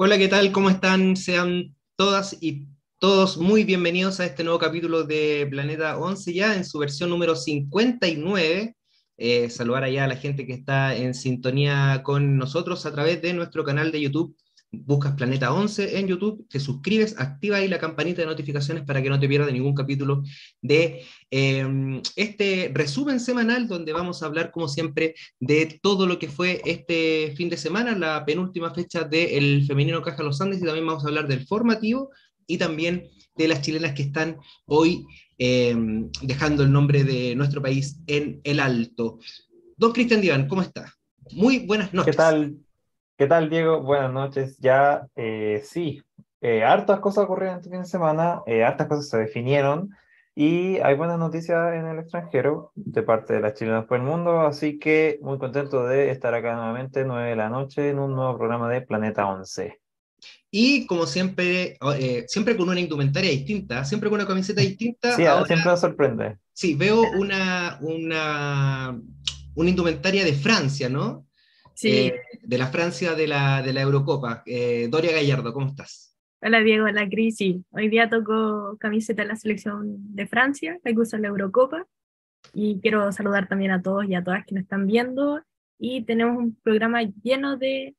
Hola, ¿qué tal? ¿Cómo están? Sean todas y todos muy bienvenidos a este nuevo capítulo de Planeta 11 ya en su versión número 59. Eh, saludar allá a la gente que está en sintonía con nosotros a través de nuestro canal de YouTube buscas Planeta 11 en YouTube, te suscribes, activa ahí la campanita de notificaciones para que no te pierdas ningún capítulo de em, este resumen semanal donde vamos a hablar, como siempre, de todo lo que fue este fin de semana, la penúltima fecha del femenino Caja Los Andes y también vamos a hablar del formativo y también de las chilenas que están hoy em, dejando el nombre de nuestro país en el alto. Don Cristian Divan, ¿cómo está? Muy buenas noches. ¿Qué tal? ¿Qué tal, Diego? Buenas noches. Ya, eh, sí, eh, hartas cosas ocurrieron este fin de semana, eh, hartas cosas se definieron y hay buenas noticias en el extranjero de parte de las chilenas por el mundo, así que muy contento de estar acá nuevamente, 9 de la noche, en un nuevo programa de Planeta 11. Y como siempre, siempre con una indumentaria distinta, siempre con una camiseta distinta. Sí, siempre nos sorprende. Sí, veo una, una, una indumentaria de Francia, ¿no? Sí. De la Francia de la, de la Eurocopa. Eh, Doria Gallardo, ¿cómo estás? Hola Diego, hola Cris. Hoy día toco camiseta de la selección de Francia, que usa la Eurocopa. Y quiero saludar también a todos y a todas que nos están viendo. Y tenemos un programa lleno de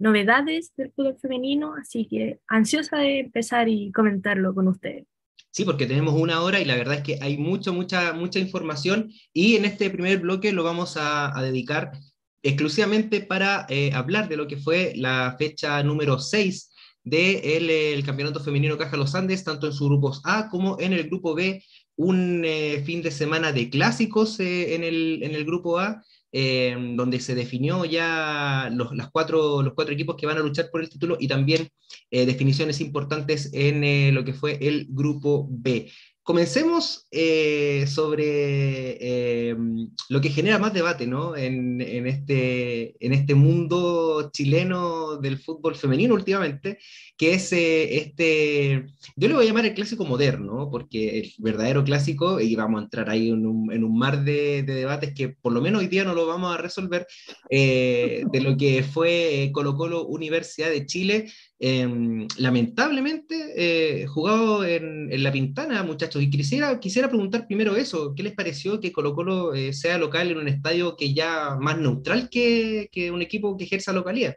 novedades del fútbol femenino, así que ansiosa de empezar y comentarlo con ustedes. Sí, porque tenemos una hora y la verdad es que hay mucha, mucha, mucha información y en este primer bloque lo vamos a, a dedicar exclusivamente para eh, hablar de lo que fue la fecha número 6 del de el Campeonato Femenino Caja Los Andes, tanto en sus grupos A como en el grupo B, un eh, fin de semana de clásicos eh, en, el, en, el, grupo A, donde se definió ya los, las cuatro, los cuatro equipos que van a luchar por el título y también definiciones importantes en lo que fue el grupo B. Comencemos eh, sobre eh, lo que genera más debate ¿no? en, en, este, en este mundo chileno del fútbol femenino últimamente, que es eh, este, yo le voy a llamar el clásico moderno, porque el verdadero clásico, y vamos a entrar ahí en un, en un mar de, de, debates que por lo menos hoy día no lo vamos a resolver, de lo que fue Colo Colo Universidad de Chile, Em, lamentablemente eh, jugado en, La Pintana, muchachos. Y quisiera, quisiera preguntar primero eso, ¿qué les pareció que Colo Colo eh, sea local en un estadio que ya más neutral que, que un equipo que ejerza localidad?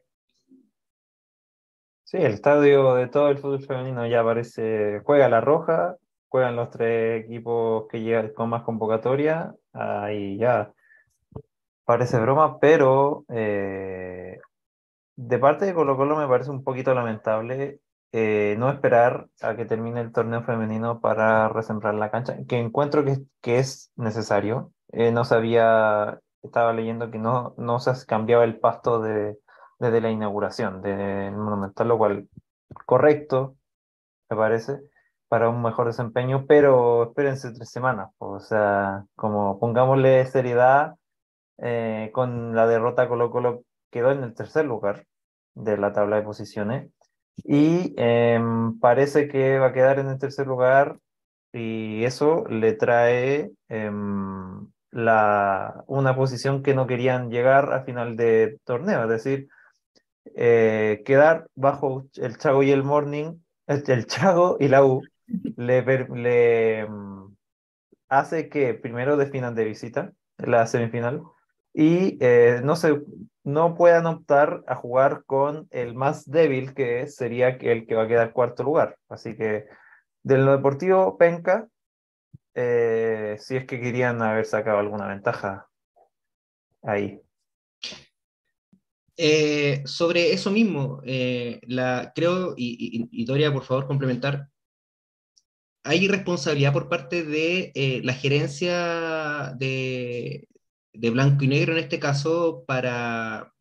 Sí, el estadio de todo el fútbol femenino ya parece, juega la roja, juegan los tres equipos que llegan con más convocatoria, ahí ya parece broma, pero eh, de parte de Colo Colo me parece un poquito lamentable eh, no esperar a que termine el torneo femenino para resembrar la cancha, que encuentro que, que es necesario. Eh, no sabía, estaba leyendo que no, no se cambiaba el pasto de, desde la inauguración del Monumental, lo cual correcto, me parece, para un mejor desempeño, pero espérense tres semanas, o sea, como pongámosle seriedad eh, con la derrota Colo Colo quedó en el tercer lugar de la tabla de posiciones. Y em, parece que va a quedar en el tercer lugar y eso le trae em, la, una posición que no querían llegar a final de torneo, es decir, eh, quedar bajo el Chago y el Morning, el Chago y la U, le, le em, hace que primero definan de visita la semifinal y eh, no, se, no puedan optar a jugar con el más débil, que sería el que va a quedar cuarto lugar. Así que de lo deportivo, penca, eh, si es que querían haber sacado alguna ventaja ahí. Eh, sobre eso mismo, la, creo, y, y, Doria, por favor, complementar, hay responsabilidad por parte de la gerencia de, de blanco y negro en este caso para,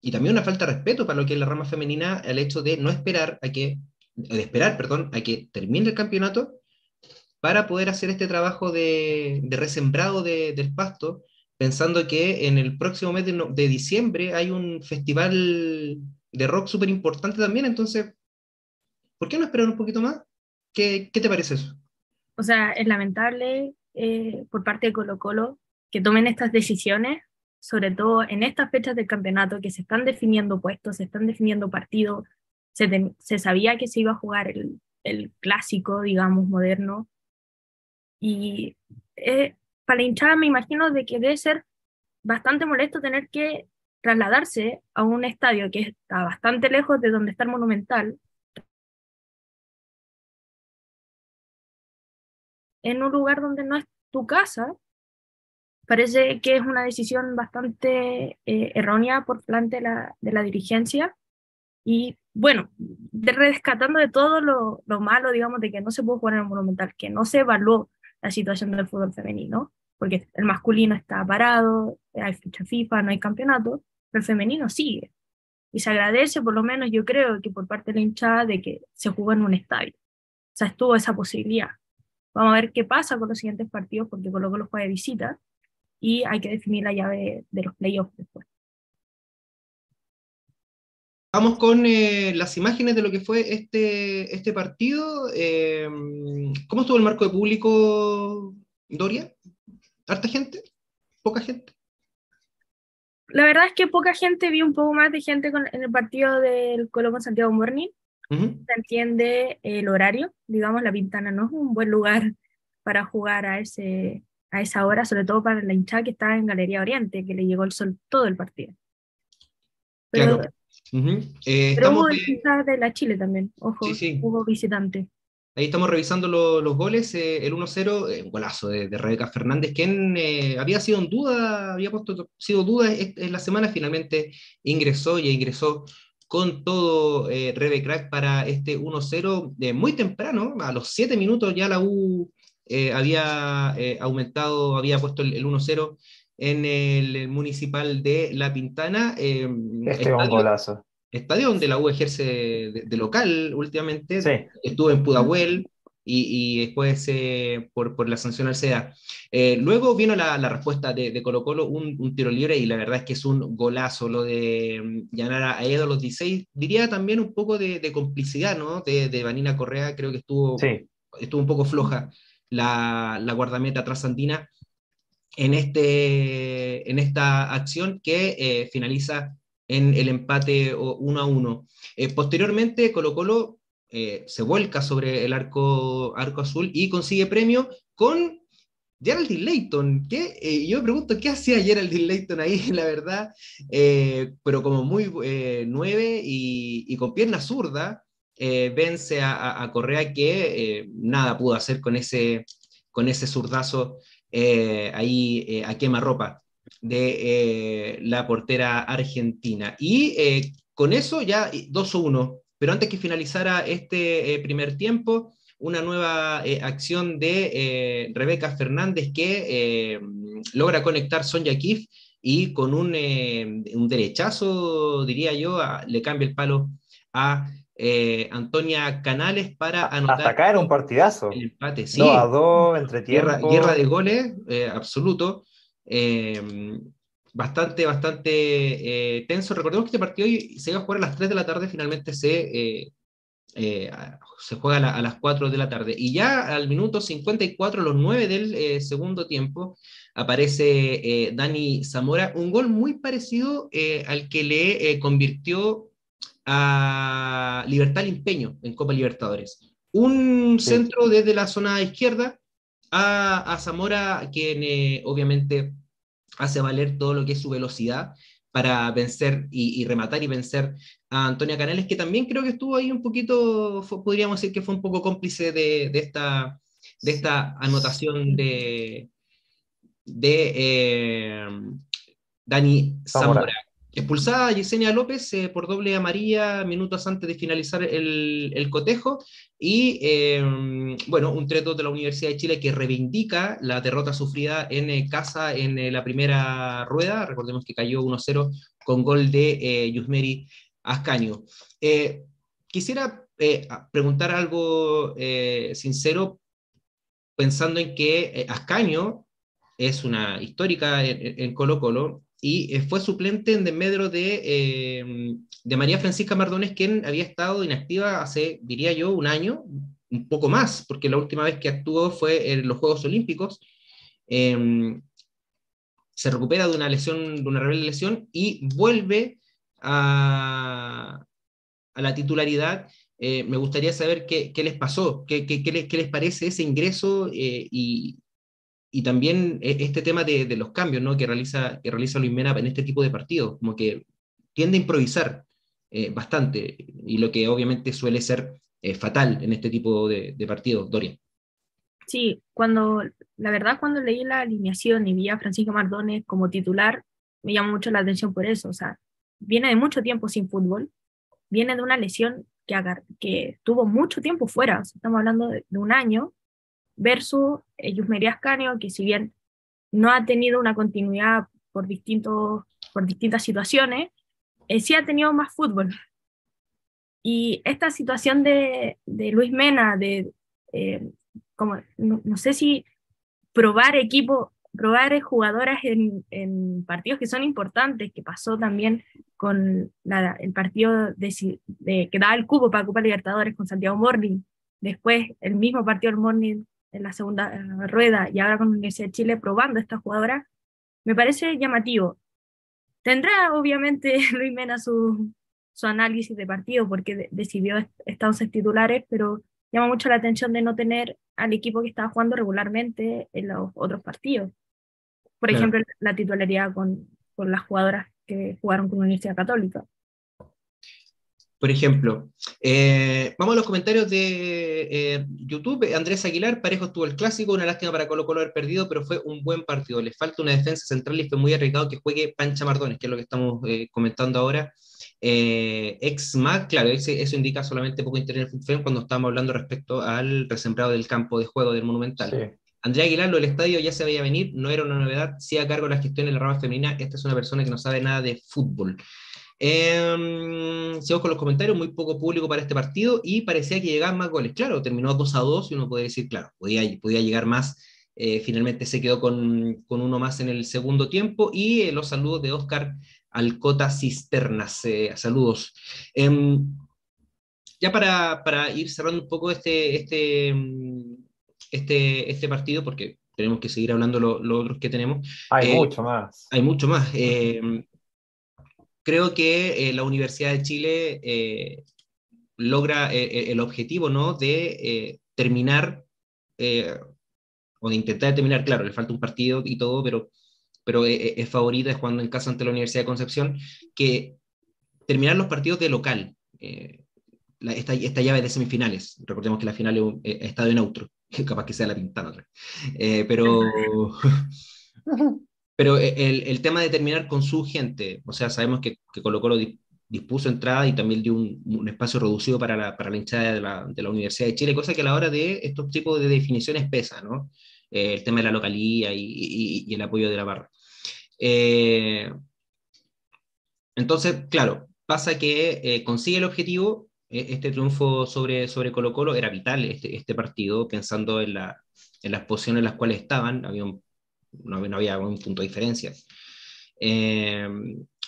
y también una falta de respeto para lo que es la rama femenina, el hecho de no esperar a que, de esperar, perdón, a que termine el campeonato para poder hacer este trabajo de, de resembrado de, del pasto, pensando que en el próximo mes de, de diciembre hay un festival de rock súper importante también, entonces, ¿por qué no esperar un poquito más? ¿Qué, qué te parece eso? O sea, es lamentable eh, por parte de Colo Colo que tomen estas decisiones, sobre todo en estas fechas del campeonato, que se están definiendo puestos, se están definiendo partidos, se, sabía que se iba a jugar el, el clásico, digamos, moderno. Y eh, para la hinchada me imagino de que debe ser bastante molesto tener que trasladarse a un estadio que está bastante lejos de donde está el Monumental, en un lugar donde no es tu casa, parece que es una decisión bastante eh, errónea por parte de la, de la dirigencia. Y bueno, de rescatando de todo lo, lo, malo, digamos, de que no se pudo jugar en el Monumental, que no se evaluó la situación del fútbol femenino, porque el masculino está parado, hay ficha FIFA, no hay campeonato, pero el femenino sigue. Y se agradece, por lo menos yo creo que por parte de la hinchada, de que se jugó en un estadio. O sea, estuvo esa posibilidad. Vamos a ver qué pasa con los siguientes partidos, porque Colo Colo juega de visita y hay que definir la llave de los playoffs después. Vamos con eh, las imágenes de lo que fue este, este partido. Eh, ¿Cómo estuvo el marco de público, Doria? ¿Harta gente? ¿Poca gente? La verdad es que poca gente, vi un poco más de gente en el partido del Colo con Santiago Morning, se entiende el horario, digamos, la Pintana no es un buen lugar para jugar a, ese, a esa hora, sobre todo para la hinchada que está en Galería Oriente, que le llegó el sol todo el partido. Pero, eh, hubo de... la Chile también, ojo, hubo visitante. Ahí estamos revisando los goles, eh, el 1-0, eh, un golazo de, Rebeca Fernández, quien había sido en duda, había puesto, sido duda en la semana, finalmente ingresó y ingresó con todo eh, Rebe Crack para este 1-0 de muy temprano, a los 7 minutos ya la U eh, había eh, aumentado, había puesto el, 1-0 en el, municipal de La Pintana. este estadio. Estadio donde la U ejerce de, local últimamente, estuvo en Pudahuel, y, después eh, por, por, la sanción al SEDA. Eh, luego vino la, la respuesta de, de, Colo Colo, un, un, tiro libre, y la verdad es que es un golazo lo de ganar mm, a Edo a los 16. Diría también un poco de, de complicidad, ¿no? De, de, Vanina Correa, creo que estuvo, estuvo un poco floja la, guardameta trasandina en, este, en esta acción que eh, finaliza en el empate 1 a 1. posteriormente, Colo Colo eh, se vuelca sobre el arco, arco azul y consigue premio con Geraldine Layton, que eh, yo me pregunto qué hacía Geraldine Layton ahí, la verdad, eh, pero como muy nueve y, con pierna zurda, vence a, Correa que nada pudo hacer con ese, con ese zurdazo ahí a quemarropa de la portera argentina. Y con eso ya 2-1 pero antes que finalizara este eh, primer tiempo, una nueva eh, acción de eh, Rebeca Fernández que logra conectar Sonja Kif y con un, un derechazo, diría yo, le cambia el palo a Antonia Canales para anotar. Hasta acá era un partidazo. El empate, sí. 2 a 2, entre Guerra, guerra de goles, absoluto bastante, bastante eh, tenso. Recordemos que este partido se iba a jugar a las 3 de la tarde, finalmente se, eh, eh, se juega a, las 4 de la tarde. Y ya al minuto 54, los 9 del segundo tiempo, aparece Dani Zamora, un gol muy parecido al que le convirtió a Libertad Limpeño en Copa Libertadores. Un centro desde la zona izquierda a, a Zamora, quien obviamente hace valer todo lo que es su velocidad para vencer y, rematar y vencer a Antonia Canales, que también creo que estuvo ahí un poquito, podríamos decir que fue un poco cómplice de, esta, de esta anotación de, de eh, Dani Zamora. Expulsada Yesenia López eh, por doble amarilla minutos antes de finalizar el, cotejo. Y em, bueno, un treto de la Universidad de Chile que reivindica la derrota sufrida en eh, casa en eh, la primera rueda. Recordemos que cayó 1-0 con gol de Yusmeri Ascaño. quisiera preguntar algo sincero, pensando en que Ascaño es una histórica en Colo Colo y eh, fue suplente en desmedro de, eh, de María Francisca Mardones, quien había estado inactiva hace, diría yo, un año, un poco más, porque la última vez que actuó fue en los Juegos Olímpicos. Em, se recupera de una lesión, de una rebelde lesión y vuelve a, a la titularidad, eh, me gustaría saber qué, qué les pasó, qué, qué, qué, les, parece ese ingreso eh, y, y, también e, este tema de, los cambios ¿no? que, realiza, que realiza Luis Mena en este tipo de partidos, como que tiende a improvisar eh, bastante, y lo que obviamente suele ser fatal en este tipo de, de partidos, Dorian. Sí, cuando, la verdad, cuando leí la alineación y vi a Francisco Mardones como titular, me llamó mucho la atención por eso. O sea, viene de mucho tiempo sin fútbol, viene de una lesión que, que tuvo mucho tiempo fuera, estamos hablando de, un año, versus Yusmeria Ascanio, que si bien no ha tenido una continuidad por, distintos, por distintas situaciones, eh, sí ha tenido más fútbol. Y esta situación de, de Luis Mena, de eh, como, no, sé si probar equipo, probar jugadoras en, partidos que son importantes, que pasó también con el partido de, que daba el cubo para Copa Libertadores con Santiago Morning, después el mismo partido del Morning en la segunda rueda y ahora con la Universidad de Chile probando a esta jugadora, me parece llamativo. Tendrá obviamente Luis Mena su, su análisis de partido porque decidió estar 11 titulares, pero llama mucho la atención de no tener al equipo que estaba jugando regularmente en los otros partidos. Por claro. ejemplo, la titularidad con, con, las jugadoras que jugaron con la Universidad Católica. Por ejemplo, eh, vamos a los comentarios de eh, YouTube. Andrés Aguilar, parejo estuvo el clásico, una lástima para Colo Colo haber perdido, pero fue un buen partido. Le falta una defensa central y fue muy arriesgado que juegue Pancha Mardones, que es lo que estamos eh, comentando ahora. Ex MAC, claro, eso indica solamente poco interés en el cuando estamos hablando respecto al resembrado del campo de juego del Monumental. Sí. Andrea Aguilar, lo del estadio ya se veía venir, no era una novedad, sí a cargo de la gestión en la rama femenina, esta es una persona que no sabe nada de fútbol. Eh, sigo con los comentarios, muy poco público para este partido y parecía que llegaban más goles. Claro, terminó 2 a 2 y uno puede decir, claro, podía, podía llegar más. Eh, finalmente se quedó con, con, uno más en el segundo tiempo y eh, los saludos de Oscar Alcota Cisternas. Eh, saludos. Eh, ya para, para, ir cerrando un poco este, este, este, este partido, porque tenemos que seguir hablando los lo otros que tenemos. Hay mucho más. Hay mucho más. Creo que la Universidad de Chile logra el objetivo ¿no? de terminar, o de intentar terminar, claro, le falta un partido y todo, pero pero es, eh, es favorita, es cuando en casa ante la Universidad de Concepción, que terminar los partidos de local, eh, la, esta, esta, llave de semifinales, recordemos que la final es un eh, estadio neutro, capaz que sea la eh, pero, pero el, el, tema de terminar con su gente, o sea, sabemos que, que Colo Colo dispuso entrada y también dio un, un espacio reducido para la, para la hinchada de la, de la, Universidad de Chile, cosa que a la hora de estos tipos de definiciones pesa, ¿no? Eh, el tema de la localía y, y, y, el apoyo de la barra. Eh, entonces, claro, pasa que eh, consigue el objetivo, eh, este triunfo sobre, sobre Colo Colo era vital este, este partido, pensando en, la, en, las posiciones en las cuales estaban, había un, no, había un punto de diferencia. Eh,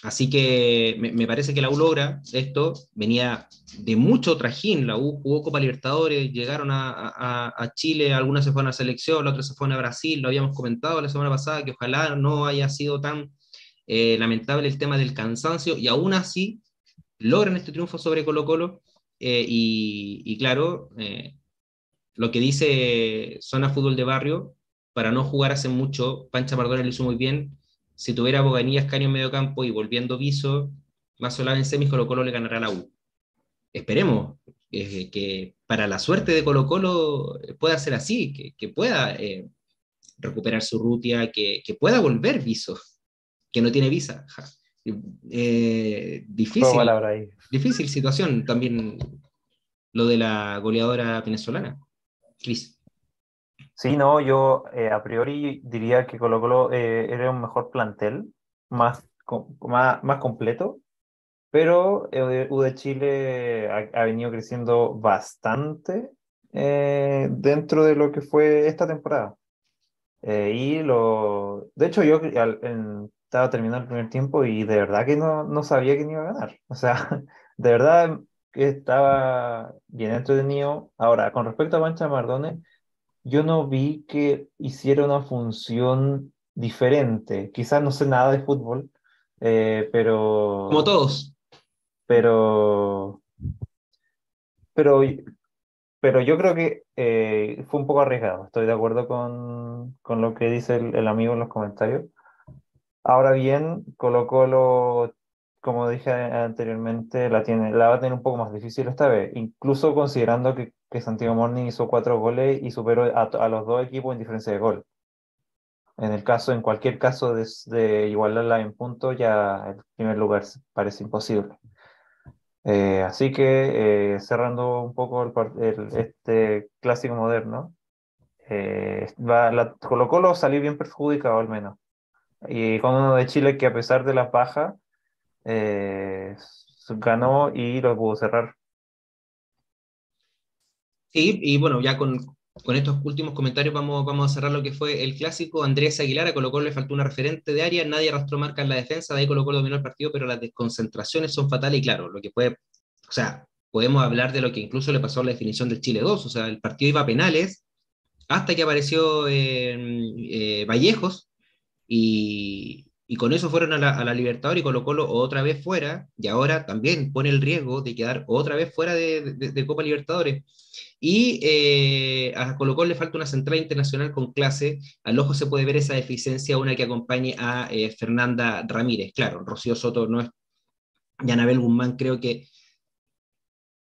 así que me, parece que la U logra esto, venía de mucho trajín, la U jugó Copa Libertadores, llegaron a, a, a, Chile, algunas se fueron a selección, las otras se fueron a Brasil, lo habíamos comentado la semana pasada, que ojalá no haya sido tan eh, lamentable el tema del cansancio, y aún así logran este triunfo sobre Colo Colo, eh, y, claro, lo que dice Zona Fútbol de Barrio, para no jugar hace mucho, Pancha Mardones lo hizo muy bien, si tuviera Boganillas, Caño en medio campo y volviendo Viso, más solado en semis, Colo Colo le ganará a la U. Esperemos eh, que para la suerte de Colo Colo pueda ser así, que, que pueda eh, recuperar su rutia, que, que, pueda volver Viso, que no tiene visa. Eh, difícil, difícil situación también lo de la goleadora venezolana. Cris. Sí, no, yo eh, a priori diría que Colo Colo eh, era un mejor plantel, más, más, más completo, pero eh, U de Chile ha, ha, venido creciendo bastante eh, dentro de lo que fue esta temporada. Eh, y lo, de hecho, yo al, en, estaba terminando el primer tiempo y de verdad que no, no sabía quién iba a ganar. O sea, de verdad que estaba bien entretenido. Ahora, con respecto a Mancha Mardones, yo no vi que hiciera una función diferente. Quizás no sé nada de fútbol, eh, pero... Como todos. Pero Pero, pero yo creo que eh, fue un poco arriesgado. Estoy de acuerdo con, con lo que dice el, el, amigo en los comentarios. Ahora bien, Colo Colo, como dije anteriormente, la, tiene, la va a tener un poco más difícil esta vez, incluso considerando que, que Santiago Morning hizo cuatro goles y superó a, a los dos equipos en diferencia de gol. En el caso, en cualquier caso de, de igualarla en punto, ya el primer lugar parece imposible. Eh, así que eh, cerrando un poco el, el, este clásico moderno, eh, va, la, Colo Colo salió bien perjudicado al menos. Y con uno de Chile que a pesar de las bajas, eh, ganó y lo pudo cerrar. Y bueno, ya con, con estos últimos comentarios vamos, vamos a cerrar lo que fue el clásico. Andrés Aguilar a Colo Colo le faltó una referente de área, nadie arrastró marca en la defensa, de ahí Colo Colo dominó el partido, pero las desconcentraciones son fatales y claro, lo que puede, o sea, podemos hablar de lo que incluso le pasó a la definición del Chile 2, o sea, el partido iba a penales hasta que apareció eh, eh, Vallejos y, y con eso fueron a la, Libertadores y Colo otra vez fuera, y ahora también pone el riesgo de quedar otra vez fuera de, de, Copa Libertadores. Y eh, a Colo le falta una central internacional con clase, al ojo se puede ver esa deficiencia, una que acompañe a eh, Fernanda Ramírez. Claro, Rocío Soto no es, y Anabel Guzmán creo que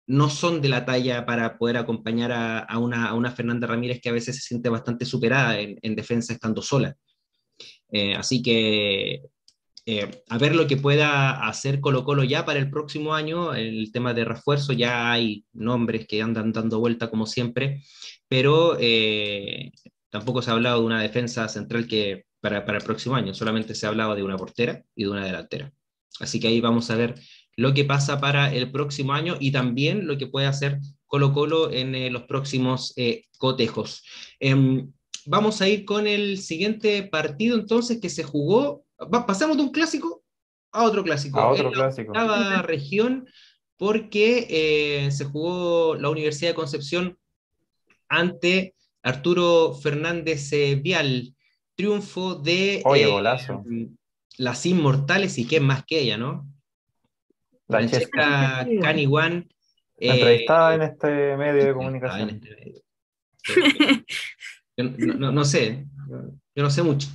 no son de la talla para poder acompañar a, a, una, a una, Fernanda Ramírez que a veces se siente bastante superada en, en defensa estando sola. Eh, así que eh, a ver lo que pueda hacer Colo Colo ya para el próximo año, el tema de refuerzo, ya hay nombres que andan dando vuelta como siempre, pero eh, tampoco se ha hablado de una defensa central que para, para el próximo año, solamente se ha hablado de una portera y de una delantera. Así que ahí vamos a ver lo que pasa para el próximo año y también lo que puede hacer Colo Colo en los próximos cotejos. Vamos a ir con el siguiente partido entonces que se jugó. Va, pasamos de un clásico a otro clásico. A otro en clásico. La región porque eh, se jugó la Universidad de Concepción ante Arturo Fernández eh, Vial. Triunfo de Oye, golazo. Eh, las Inmortales y qué más que ella, ¿no? Francesca Caniguan. Entrevistada en este medio de comunicación. Este medio. Yo no, no, no, sé, yo no sé mucho,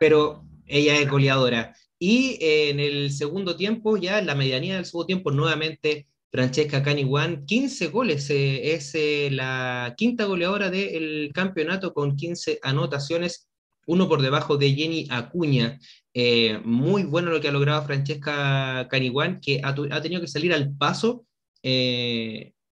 pero ella es goleadora. Y eh, en el segundo tiempo, ya en la medianía del segundo tiempo, nuevamente Francesca Caniguan, 15 goles, eh, es eh, la quinta goleadora del campeonato con 15 anotaciones, uno por debajo de Jenny Acuña. Eh, muy bueno lo que ha logrado Francesca Caniguan, que ha, ha tenido que salir al paso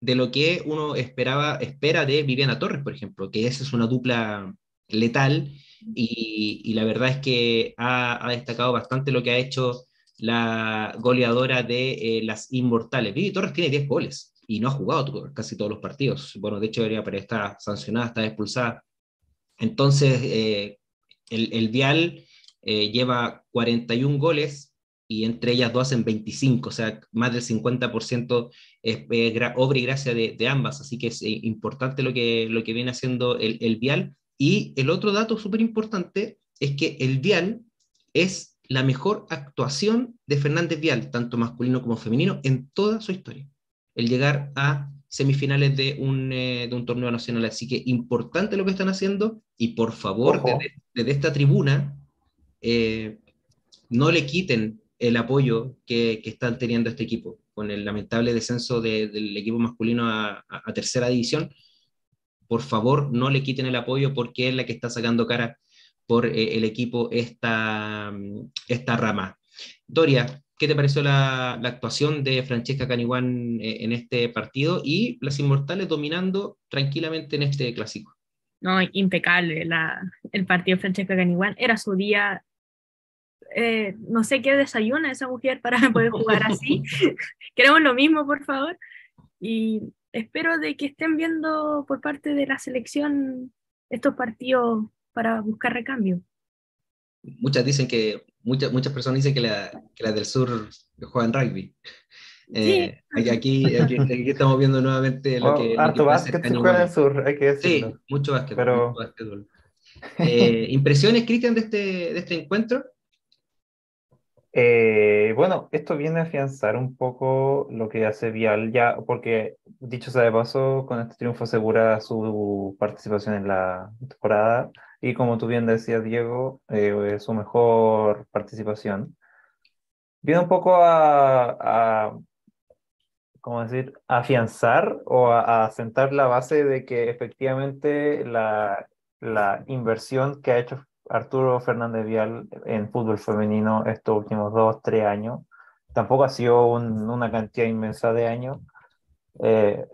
de lo que uno esperaba, espera de Viviana Torres, por ejemplo, que esa es una dupla letal y, la verdad es que ha, destacado bastante lo que ha hecho la goleadora de eh, las Inmortales. Vivi Torres tiene 10 goles y no ha jugado casi todos los partidos. Bueno, de hecho debería estar sancionada, está expulsada. Entonces, eh, el, el, Vial eh, lleva 41 goles y entre ellas dos hacen 25, o sea, más del 50% es eh, obra y gracia de, de, ambas, así que es eh, importante lo que, lo que viene haciendo el, el Vial. Y el otro dato súper importante es que el Vial es la mejor actuación de Fernández Vial, tanto masculino como femenino, en toda su historia. El llegar a semifinales de un, eh, de un torneo nacional. Así que importante lo que están haciendo y por favor, desde, desde, esta tribuna, eh, no le quiten el apoyo que, que, están teniendo este equipo, con el lamentable descenso de, del equipo masculino a, tercera división. Por favor, no le quiten el apoyo porque es la que está sacando cara por eh, el equipo esta, esta rama. Doria, ¿qué te pareció la, actuación de Francesca Caniguán eh, en este partido y las Inmortales dominando tranquilamente en este clásico? No, impecable el partido de Francesca Caniguán. Era su día eh, no sé qué desayuna esa mujer para poder jugar así. Queremos lo mismo, por favor. Y espero de que estén viendo por parte de la selección estos partidos para buscar recambio. Muchas dicen que, muchas, muchas personas dicen que la, que la del sur juegan rugby. Eh, sí. aquí, aquí, aquí, estamos viendo nuevamente lo que. Oh, harto básquet se juega en el sur, hay que decirlo. Sí, mucho básquet. Pero... Mucho básquetbol. Eh, ¿Impresiones, Cristian, de este, de este encuentro? Eh, bueno, esto viene a afianzar un poco lo que hace Vial ya, porque dicho sea de paso, con este triunfo asegura su participación en la temporada y como tú bien decías, Diego, eh, su mejor participación. Viene un poco a, a ¿cómo decir?, afianzar o a, a, sentar la base de que efectivamente la, la inversión que ha hecho Arturo Fernández Vial en fútbol femenino estos últimos dos, tres años. Tampoco ha sido una cantidad inmensa de años. Eh,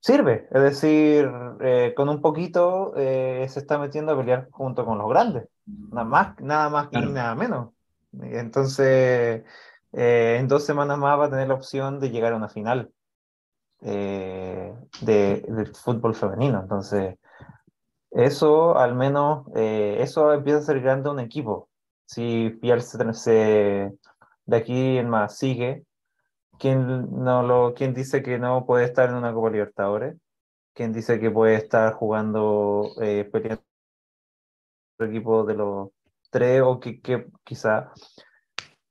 sirve, es decir, eh, con un poquito eh, se está metiendo a pelear junto con los grandes, nada más, nada más y nada menos. Entonces, en dos semanas más va a tener la opción de llegar a una final de, de fútbol femenino. Entonces, eso al menos, eh, eso empieza a ser grande un equipo. Si Bielsa se, de aquí en más sigue, ¿quién, no lo, ¿quién dice que no puede estar en una Copa Libertadores? ¿Quién dice que puede estar jugando, eh, peleando el equipo de los tres o que quizá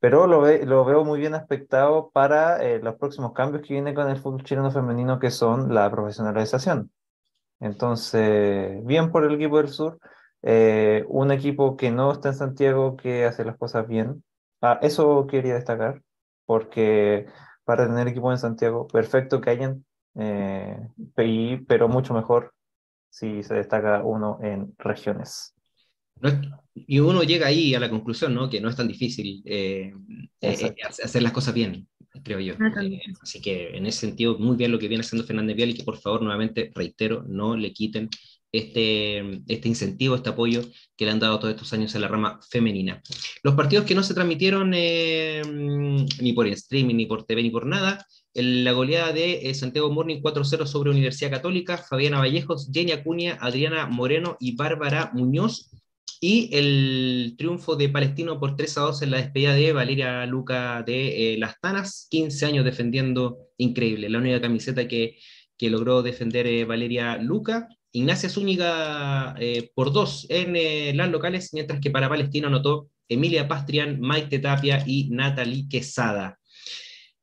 pero lo, ve, lo, veo muy bien aspectado para eh, los próximos cambios que viene con el fútbol chileno femenino, que son la profesionalización. Entonces, bien por el equipo del sur, eh, un equipo que no está en Santiago, que hace las cosas bien. Ah, eso quería destacar, porque para tener equipo en Santiago, perfecto que hayan, eh, pero mucho mejor si se destaca uno en regiones. Y uno llega ahí a la conclusión, ¿no? Que no es tan difícil eh, hacer las cosas bien creo yo. Eh, así que en ese sentido, muy bien lo que viene haciendo Fernández Vial y que por favor, nuevamente, reitero, no le quiten este, este incentivo, este apoyo que le han dado todos estos años a la rama femenina. Los partidos que no se transmitieron eh, ni por streaming, ni por TV, ni por nada, la goleada de eh, Santiago Morning 4-0 sobre Universidad Católica, Fabiana Vallejos, Jenny Acuña, Adriana Moreno y Bárbara Muñoz y el triunfo de Palestino por 3 a 2 en la despedida de Valeria Luca de eh, Las Tanas, 15 años defendiendo, increíble, la única camiseta que, que logró defender eh, Valeria Luca. Ignacia Zúñiga eh, por dos en las locales, mientras que para Palestino anotó Emilia Pastrian, Maite Tapia y Natalie Quesada.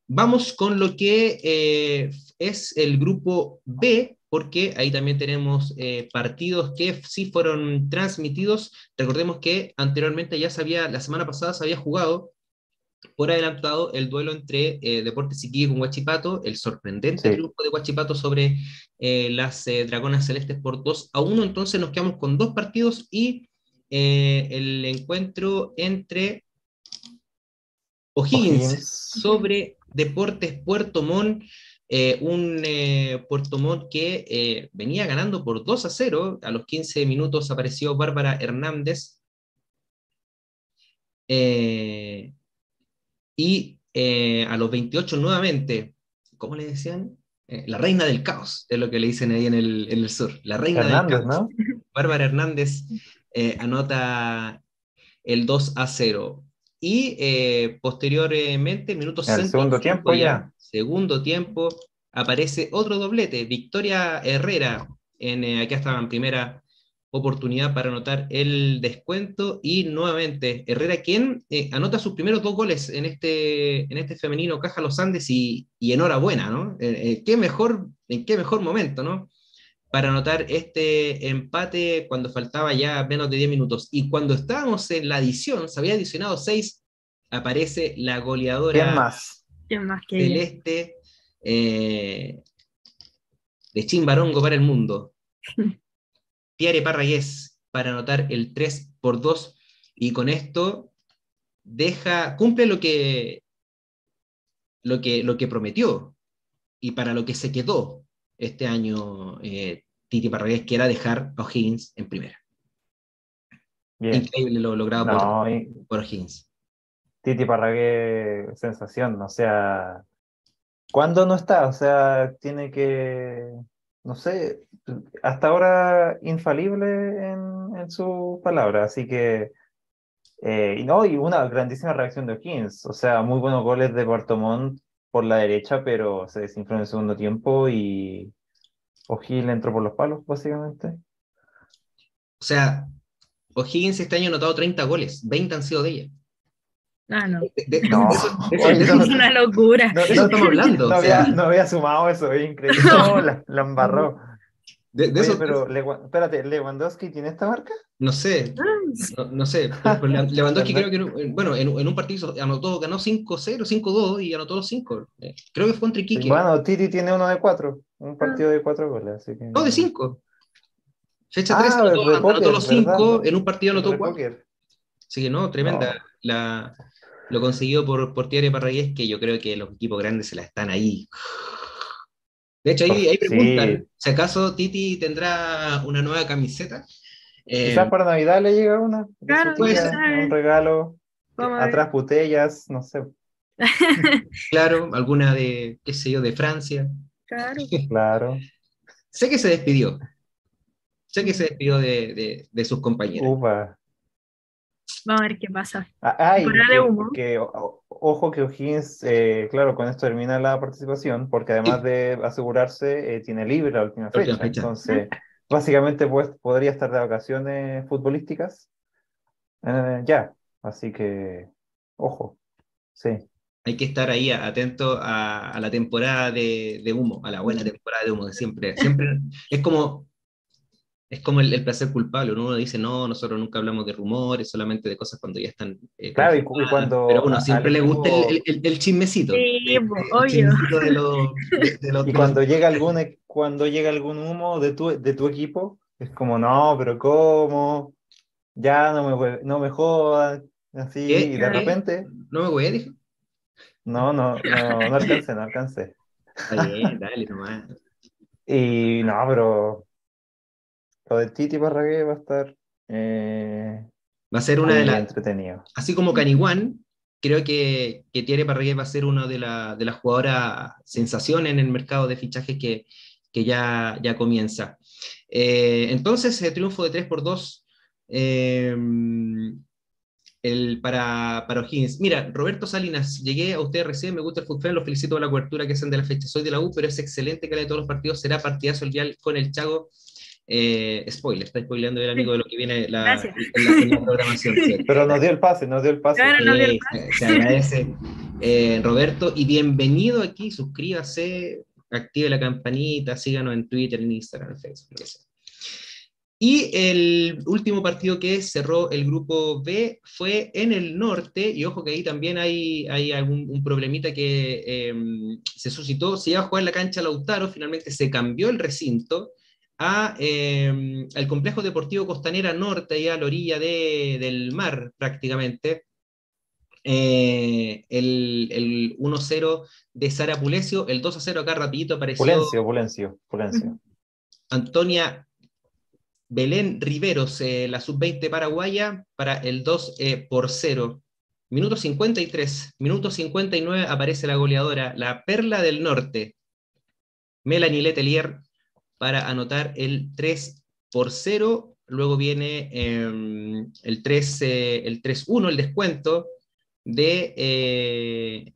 Vamos con lo que es el grupo B, porque ahí también tenemos eh, partidos que sí fueron transmitidos. Recordemos que anteriormente ya se había, la semana pasada se había jugado por adelantado el duelo entre eh, Deportes Iquique con Huachipato, el sorprendente grupo de Huachipato sobre eh, las Dragonas Celestes por 2 a 1. Entonces nos quedamos con dos partidos y el encuentro entre O'Higgins sobre Deportes Puerto Montt. Eh, un eh, Puerto Montt que eh, venía ganando por 2 a 0. A los 15 minutos apareció Bárbara Hernández. y a los 28 nuevamente, ¿cómo le decían? la reina del caos, es lo que le dicen ahí en el, en el sur. La reina del caos. ¿no? Bárbara Hernández anota el 2 a 0. Y posteriormente, minutos El segundo tiempo ya segundo tiempo aparece otro doblete, Victoria Herrera, en, eh, aquí estaba en primera oportunidad para anotar el descuento y nuevamente Herrera quien eh, anota sus primeros dos goles en este, en este femenino Caja Los Andes y, enhorabuena, ¿no? Eh, ¿qué mejor, ¿En qué mejor momento, ¿no? Para anotar este empate cuando faltaba ya menos de 10 minutos. Y cuando estábamos en la adición, se había adicionado 6, aparece la goleadora. ¿Quién más? Celeste eh, de Chimbarongo para el mundo. Tiare Parragués para anotar el 3 por 2 y con esto deja, cumple lo que, lo que, lo que prometió y para lo que se quedó este año eh, Titi Parragués, que era dejar a O'Higgins en primera. Increíble lo logrado por, por O'Higgins. Titi Parragué, sensación, o sea, ¿cuándo no está? O sea, tiene que, no sé, hasta ahora infalible en, su palabra, así que, eh, y no, y una grandísima reacción de O'Higgins, o sea, muy buenos goles de Puerto por la derecha, pero se desinfló en el segundo tiempo y O'Higgins entró por los palos, básicamente. O sea, O'Higgins este año ha anotado 30 goles, 20 han sido de ella. Ah, no. De, de- No. no. Es una locura. No, eso no- estamos hablando. no había, no había sumado eso, es increíble. No, la, la embarró. de, de Oye, eso, pero Lewa- espérate, ¿Lewandowski tiene esta marca? no sé, no, no sé. pero Le- Lewandowski creo que, un- bueno, en, en un partido anotó, ganó 5-0, 5-2 y anotó los 5. Eh, Creo que fue contra Iquique. Bueno, Titi tiene uno de cuatro, un partido de cuatro goles, así que... No, de 5. Fecha Ah, 3 anotó, el de anotó póker, los ¿verdad? 5, en un partido anotó de 4. póker. Así que no, tremenda. La, lo consiguió por, por Thierry Parragués, que yo creo que los equipos grandes se la están ahí. De hecho, ahí, ahí Sí. preguntan si acaso Titi tendrá una nueva camiseta. Eh, Quizás para Navidad le llega una. Claro. Un regalo. Atrás botellas, no sé. claro, alguna de, qué sé yo, de Francia. Claro. Claro. Sé que se despidió. Sé que se despidió de, de- de sus compañeros. Upa. Vamos a ver qué pasa. Ah, y que- humo. que, o- ojo que O'Higgins, eh, claro, con esto termina la participación, porque además de asegurarse, eh, tiene libre la última La última fecha. fecha. Entonces, básicamente pues, podría estar de vacaciones futbolísticas eh, ya. Así que, ojo. Sí. Hay que estar ahí atento a, a la temporada de, de humo, a la buena temporada de humo de siempre. Siempre es como, es como el, el placer culpable. Uno dice, no, nosotros nunca hablamos de rumores, solamente de cosas cuando ya están. eh, Claro, y, y confirmadas". cuando. Pero a uno siempre le gusta el, el- el chismecito. Sí, obvio. chismecito de de- Y cuando llega algún, e- cuando llega algún humo de tu, de tu equipo, es como, no, pero ¿cómo? Ya no me, no me jodan. Así, ¿Qué? y de repente, No me voy a decir. no, no, no, no alcancé, no alcancé. Está bien, dale nomás. Y no, pero lo de Titi Parragué va a estar eh, Va a ser una de las. así como Caniguán, creo que, que Thierry Parragués va a ser una de, la- de las jugadoras sensación en el mercado de fichajes que, que ya, ya comienza. Eh, entonces, eh, triunfo de 3 por 2 eh, el, para, para O'Higgins. Mira, Roberto Salinas, llegué a usted recién, me gusta el fútbol, los felicito por la cobertura que hacen de la fecha. Soy de la U, pero es excelente que la de todos los partidos será partidazo el día con el Chago. Eh, spoiler, está spoileando el amigo de lo que viene la, la, en la programación. sí. Pero nos dio el pase, nos dio el pase. Claro. no dio el Sí, se, se agradece, eh, Roberto, y bienvenido aquí, suscríbase, active la campanita, síganos en Twitter, en Instagram, en Facebook. lo que sea. Y el último partido que cerró el grupo B fue en el norte, y ojo que ahí también hay, hay algún un problemita que eh, se suscitó, se iba a jugar en la cancha Lautaro, finalmente se cambió el recinto a, eh, al complejo deportivo Costanera Norte, allá a la orilla de- del mar prácticamente. Eh, el, el 1-0 de Sara Pulesio, el 2-0 acá rapidito apareció Pulencio, Pulencio, Pulencio. Antonia Belén Riveros, eh, la sub-20 paraguaya, para el 2 eh, por 0. Minuto 53, minuto 59 aparece la goleadora, la Perla del Norte, Melanie Letelier, para anotar el 3 por 0. Luego viene eh, el 3, eh, el 3-1, el descuento de eh,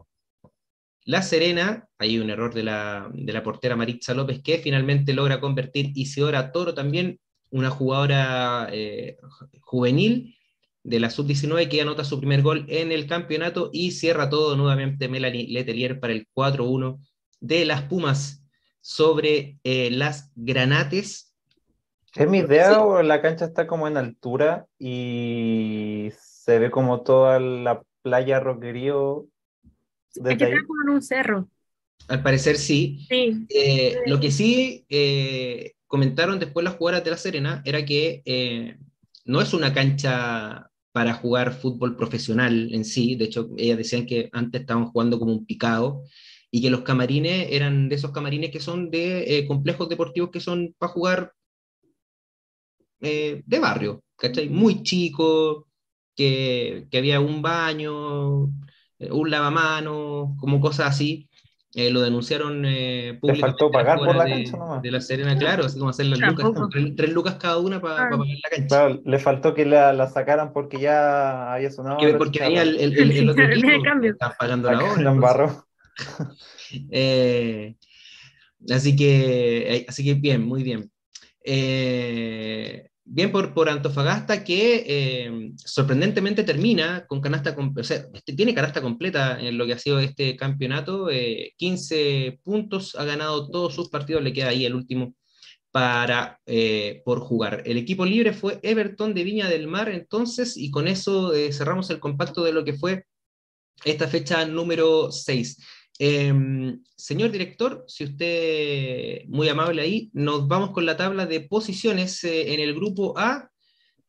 La Serena. Hay un error de la, de la portera Maritza López que finalmente logra convertir Isidora Toro también, una jugadora eh, juvenil de la sub-19 que anota su primer gol en el campeonato y cierra todo nuevamente Melanie Letelier para el 4-1 de las Pumas sobre eh, las Granates. ¿Es mi idea Sí. o la cancha está como en altura y se ve como toda la playa Roquerío Es desde que ahí? está como en un cerro. Al parecer sí. Sí. Eh, lo que sí eh, comentaron después las jugadoras de La Serena era que eh, no es una cancha para jugar fútbol profesional en sí. De hecho, ellas decían que antes estaban jugando como un picado y que los camarines eran de esos camarines que son de eh, complejos deportivos que son para jugar eh, de barrio, ¿cachai? Muy chico, que, que había un baño, eh, un lavamanos, como cosas así. Eh, lo denunciaron eh, públicamente faltó pagar por la de, cancha nomás. de la Serena, claro, así como hacer las lucas, tres, tres lucas cada una para Ah. pagar la cancha. Claro, le faltó que la, la sacaran porque ya había sonado. Que- porque venía el, el, el- el otro El equipo, cambio. están pagando la hora. Eh, así que, eh, así que bien, muy bien. Eh, bien por, por Antofagasta que sorprendentemente termina con canasta, o sea, tiene canasta completa en lo que ha sido este campeonato, 15 eh, puntos, ha ganado todos sus partidos, le queda ahí el último para, por jugar. El equipo libre fue Everton de Viña del Mar entonces y con eso cerramos el compacto de lo que fue esta fecha número 6. Em, señor director, si usted muy amable ahí, nos vamos con la tabla de posiciones eh, en el grupo A,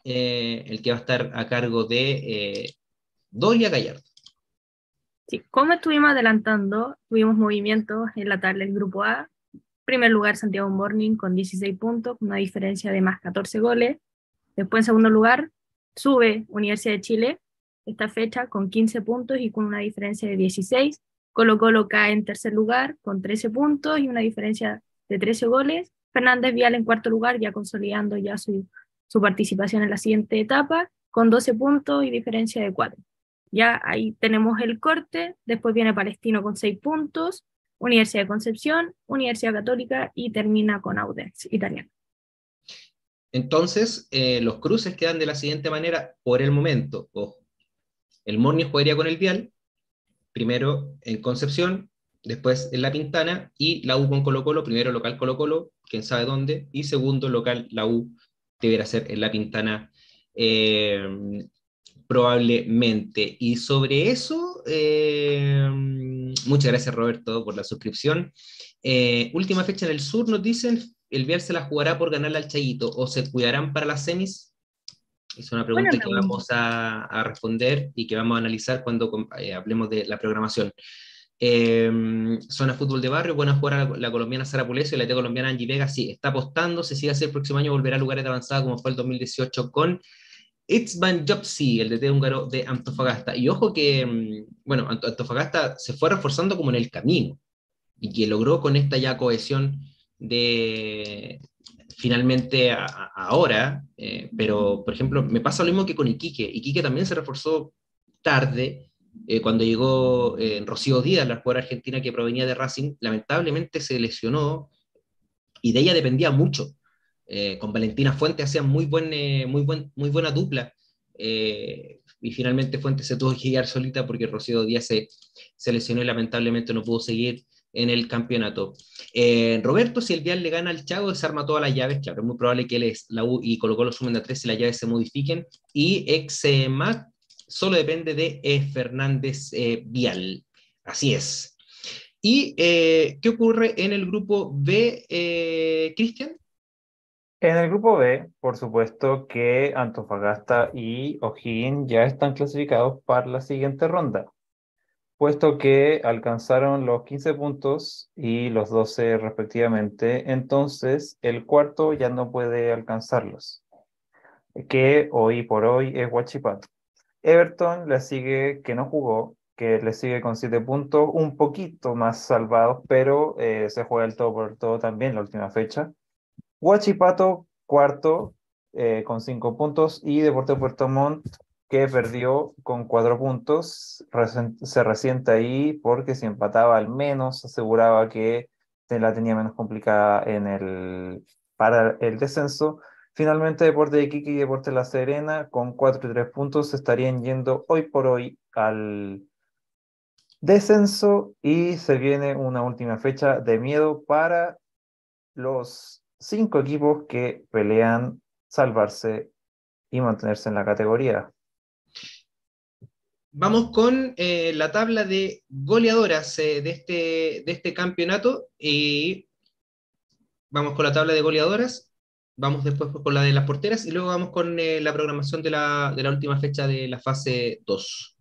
eh, el que va a estar a cargo de eh, Doria Gallardo. Sí, como estuvimos adelantando, tuvimos movimientos en la tabla del grupo A. Primer lugar, Santiago Morning con 16 puntos, con una diferencia de más 14 goles. Después, en segundo lugar, sube Universidad de Chile esta fecha con 15 puntos y con una diferencia de 16. Colo Colo cae en tercer lugar con 13 puntos y una diferencia de 13 goles. Fernández Vial en cuarto lugar, ya consolidando ya su, su participación en la siguiente etapa, con 12 puntos y diferencia de 4. Ya ahí tenemos el corte, después viene Palestino con 6 puntos, Universidad de Concepción, Universidad Católica y termina con Audex italiano. Entonces, eh, los cruces quedan de la siguiente manera por el momento. Ojo. El Morning jugaría con el Vial, primero en Concepción, después en La Pintana, y la U con Colo Colo, primero local Colo Colo, quién sabe dónde, y segundo local la U deberá ser en La Pintana eh, probablemente. Y sobre eso, eh, muchas gracias Roberto por la suscripción. Eh, última fecha en el sur, nos dicen, el Vial se la jugará por ganarle al Chayito, o se cuidarán para las semis es una pregunta que vamos a, responder y que vamos a analizar cuando eh, hablemos de la programación. Eh, zona fútbol de barrio, buena jugar la, colombiana Sara Pulesio y la T colombiana Angie Vega, sí, está apostando, se sigue así el próximo año, volverá a lugares de avanzada como fue el 2018 con Itzban Jopsi, el DT húngaro de Antofagasta. Y ojo que, mm, bueno, Antofagasta se fue reforzando como en el camino y que logró con esta ya cohesión de, finalmente ahora, eh, pero por ejemplo, me pasa lo mismo que con Iquique. Iquique también se reforzó tarde, eh, cuando llegó eh, Rocío Díaz, la jugadora argentina que provenía de Racing, lamentablemente se lesionó y de ella dependía mucho. con Valentina Fuente hacían muy, buen, muy, buen, muy buena dupla. y finalmente Fuente se tuvo que guiar solita porque Rocío Díaz se, se lesionó y lamentablemente no pudo seguir en el campeonato. Eh, Roberto, si el Vial le gana al Chago, desarma todas las llaves, claro, es muy probable que él es la U y colocó los sumen de 3 y las llaves se modifiquen. Y Exemac solo depende de e. Fernández eh, Vial. Así es. ¿Y eh, qué ocurre en el grupo B, Cristian? En el grupo B, por supuesto que Antofagasta y O'Higgins ya están clasificados para la siguiente ronda puesto que alcanzaron los 15 puntos y los 12 respectivamente, entonces el cuarto ya no puede alcanzarlos, que hoy por hoy es Huachipato. Everton le sigue, que no jugó, que le sigue con 7 puntos, un poquito más salvados, pero eh, se juega el todo por todo también la última fecha. Huachipato, cuarto, eh, con 5 puntos, y Deporte Puerto Montt que perdió con cuatro puntos, se resiente ahí porque si empataba al menos aseguraba que la tenía menos complicada en el, para el descenso. Finalmente, Deporte de Iquique y Deporte La Serena, con cuatro y tres puntos, estarían yendo hoy por hoy al descenso y se viene una última fecha de miedo para los cinco equipos que pelean salvarse y mantenerse en la categoría. Vamos con eh, la tabla de goleadoras eh, de, este, de este campeonato y vamos con la tabla de goleadoras, vamos después con la de las porteras y luego vamos con eh, la programación de la, de la, última fecha de la fase 2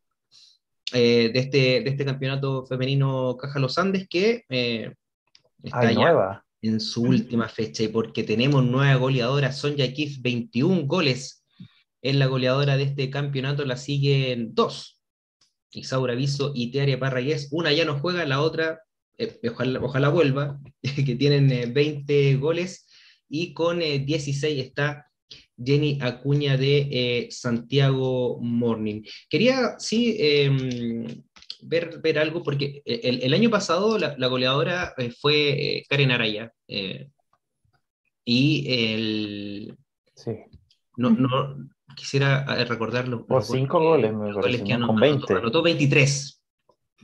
de, este, de este campeonato femenino Caja Los Andes que está ya en su última fecha y porque tenemos nueva goleadora, Sonja Kif, 21 goles en la goleadora de este campeonato, la siguen dos. Isaura Viso y Tearia Parragués. Una ya no juega, la otra, eh, ojalá, vuelva, que tienen 20 eh, goles y con 16 eh, está Jenny Acuña de Santiago Morning. Quería, sí, em, ver, ver algo, porque el, año pasado la, goleadora fue Karen Araya. y el, no, no quisiera eh, recordarlo. Por cinco goles, me goles con 20. Anotó 23.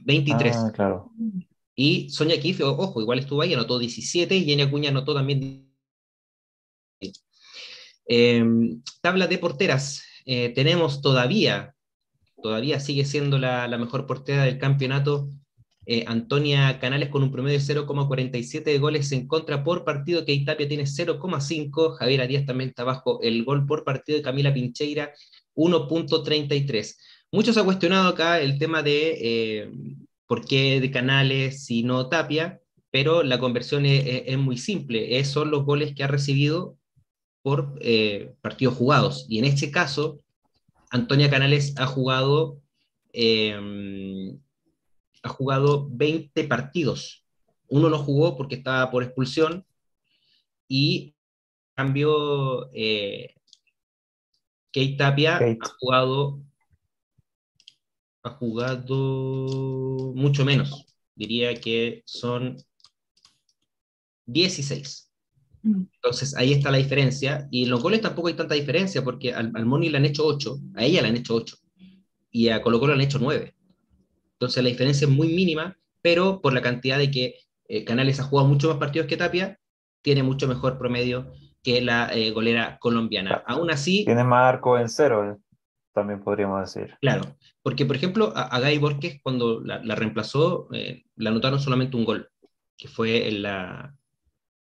23. Ah, claro. Y Sonia Kiff, ojo, igual estuvo ahí, anotó 17 y Jenny Acuña anotó también. Em, tabla de porteras. Eh, tenemos todavía, todavía sigue siendo la, la mejor portera del campeonato, eh, Antonia Canales con un promedio de 0,47 de goles en contra por partido, que Itapia tiene 0,5, Javier Arias también está bajo el gol por partido de Camila Pincheira, 1.33. Muchos ha cuestionado acá el tema de eh, por qué de Canales y no Tapia, pero la conversión es, muy simple, es, son los goles que ha recibido por eh, partidos jugados, y en este caso, Antonia Canales ha jugado ha jugado 20 partidos. Uno no jugó porque estaba por expulsión y cambio eh, Kate Tapia ha jugado ha jugado mucho menos. Diría que son 16. Mm. Entonces ahí está la diferencia. Y en los goles tampoco hay tanta diferencia porque al, al Moni le han hecho 8, a ella le han hecho 8 y a Colo Colo le han hecho 9. Entonces la diferencia es muy mínima, pero por la cantidad de que eh, Canales ha jugado mucho más partidos que Tapia, tiene mucho mejor promedio que la eh, golera colombiana. Aún así... Tiene más arco en cero, eh, también podríamos decir. Claro, porque por ejemplo a, Gai Borges cuando la, reemplazó, la anotaron solamente un gol, que fue en la,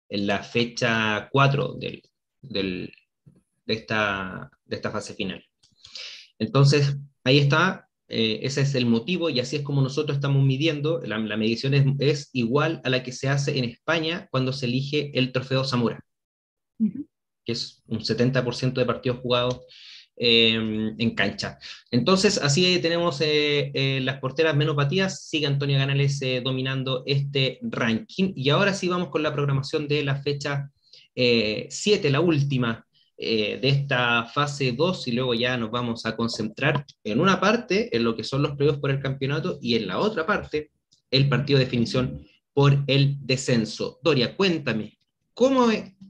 en la fecha 4 del, del, de, esta, de esta fase final. Entonces, ahí está, eh, ese es el motivo y así es como nosotros estamos midiendo. La, medición es, igual a la que se hace en España cuando se elige el trofeo Zamora, que es un 70% de partidos jugados em, en cancha. Entonces, así tenemos eh, eh, las porteras menos batidas. Sigue Antonio Ganales dominando este ranking. Y ahora sí vamos con la programación de la fecha 7, la última eh, de esta fase 2 y luego ya nos vamos a concentrar en una parte, en lo que son los premios por el campeonato y en la otra parte, el partido de definición por el descenso. Doria, cuéntame, ¿cómo,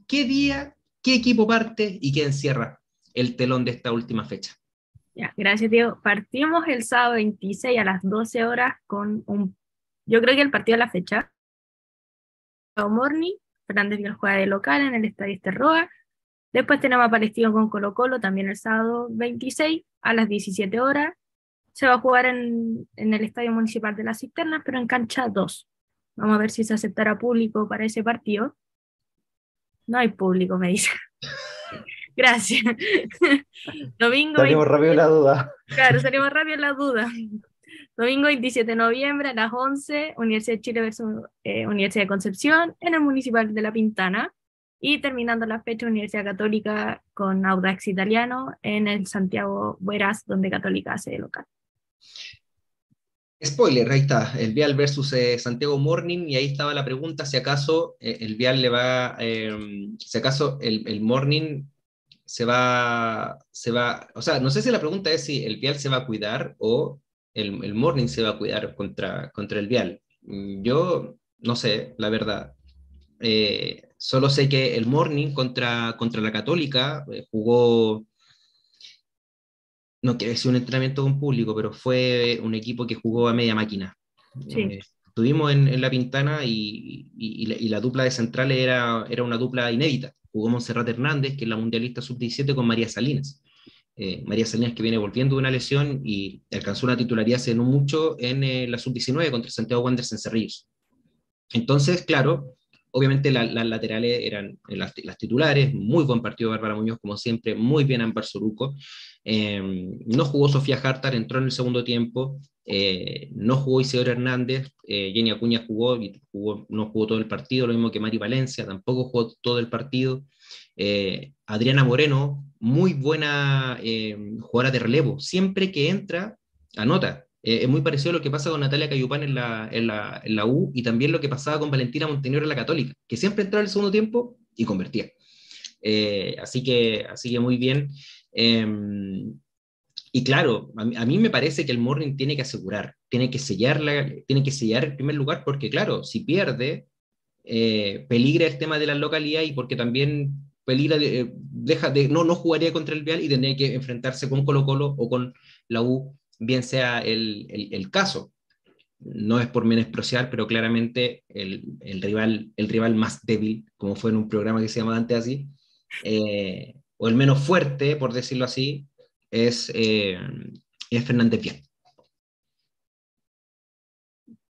¿qué día, qué equipo parte y quién cierra el telón de esta última fecha? Gracias, Diego. Partimos el sábado 26 a las 12 horas con un, yo creo que el partido de la fecha. Morning, Fernández Vial juega de local en el Estadio Esterroa, Después tenemos a Palestino con Colo Colo también el sábado 26 a las 17 horas. Se va a jugar en, en el Estadio Municipal de las Cisternas, pero en cancha 2. Vamos a ver si se aceptará público para ese partido. No hay público, me dice. Gracias. Domingo. Salimos rápido en la duda. Claro, salimos rápido la duda. Domingo 27 de noviembre a las 11, Universidad de Chile versus eh, Universidad de Concepción, en el Municipal de La Pintana. Y terminando la fecha, Universidad Católica con Audax Italiano en el Santiago Bueras, donde Católica hace local. Spoiler, ahí está, el Vial versus eh, Santiago Morning, y ahí estaba la pregunta si acaso eh, el Vial le va, em, si acaso el, el, Morning se va, se va, o sea, no sé si la pregunta es si el Vial se va a cuidar o el, el Morning se va a cuidar contra, contra el Vial. Yo no sé, la verdad. Eh, Solo sé que el Morning contra, contra la Católica eh, jugó, no quiero decir un entrenamiento con público, pero fue un equipo que jugó a media máquina. Eh, estuvimos en, en, La Pintana y, y, la, dupla de centrales era, era una dupla inédita. Jugó Monserrat Hernández, que es la mundialista sub-17, con María Salinas. Eh, María Salinas que viene volviendo de una lesión y alcanzó una titularidad hace no mucho en la sub-19 contra Santiago Wanderers en Cerrillos. Entonces, claro, Obviamente las laterales eran las, titulares, muy buen partido Bárbara Muñoz, como siempre, muy bien Ampar Soruco. Em, no jugó Sofía Hartar, entró en el segundo tiempo. Eh, no jugó Isidoro Hernández, eh, Jenny Acuña jugó, y no jugó todo el partido, lo mismo que Mari Valencia, tampoco jugó todo el partido. Eh, Adriana Moreno, muy buena jugadora de relevo, siempre que entra, anota. Eh, es muy parecido a lo que pasa con Natalia Cayupán en la, en, la, en la, U y también lo que pasaba con Valentina Montenegro en la Católica, que siempre entraba en el segundo tiempo y convertía. Eh, así, que, así que muy bien. Em, y claro, a, mí me parece que el Morning tiene que asegurar, tiene que, sellar tiene que sellar el primer lugar, porque claro, si pierde, eh, peligra el tema de la localidad y porque también peligra deja de, no, no jugaría contra el Vial y tendría que enfrentarse con Colo Colo o con la U, bien sea el, el, caso. No es por menospreciar, pero claramente el, el, rival, el rival más débil, como fue en un programa que se llamaba antes así, eh, o el menos fuerte, por decirlo así, es, eh, es Fernández Vial.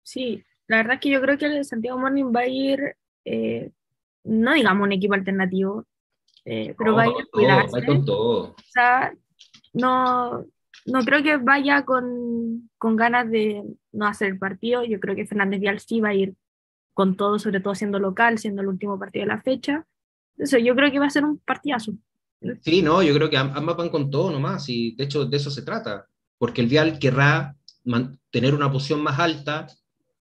Sí, la verdad es que yo creo que el Santiago Morning va a ir, eh, no digamos un equipo alternativo, eh, pero va a ir a cuidarse. O sea, no, no creo que vaya con, con, ganas de no hacer el partido. Yo creo que Fernández Vial sí va a ir con todo, sobre todo siendo local, siendo el último partido de la fecha. Entonces, yo creo que va a ser un partidazo. Sí, no, yo creo que ambas van con todo nomás, y de hecho de eso se trata, porque el Vial querrá tener una posición más alta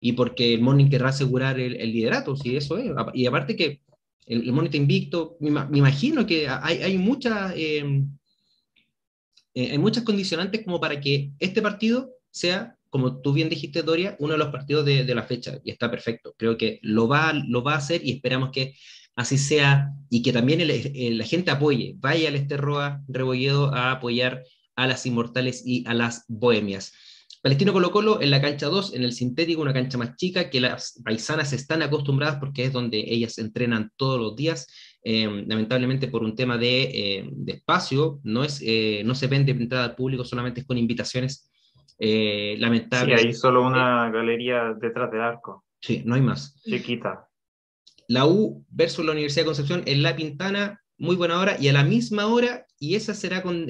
y porque el Morning querrá asegurar el, liderato, si eso es. Y aparte que el, el Morning está invicto, me, imagino que hay, hay muchas, eh, eh, hay muchas condicionantes como para que este partido sea, como tú bien dijiste, Doria, uno de los partidos de, la fecha, y está perfecto. Creo que lo va, lo va a hacer y esperamos que así sea y que también la gente apoye, vaya al Esterroa Rebolledo a apoyar a las inmortales y a las bohemias. Palestino Colo Colo en la cancha 2, en el sintético, una cancha más chica que las paisanas están acostumbradas porque es donde ellas entrenan todos los días. Eh, lamentablemente por un tema de, eh, espacio, no, es, eh, no se vende entrada al público, solamente es con invitaciones. lamentable. Sí, hay solo una galería detrás del arco. Sí, no hay más. Chiquita. La U versus la Universidad de Concepción en La Pintana, muy buena hora, y a la misma hora, y esa será con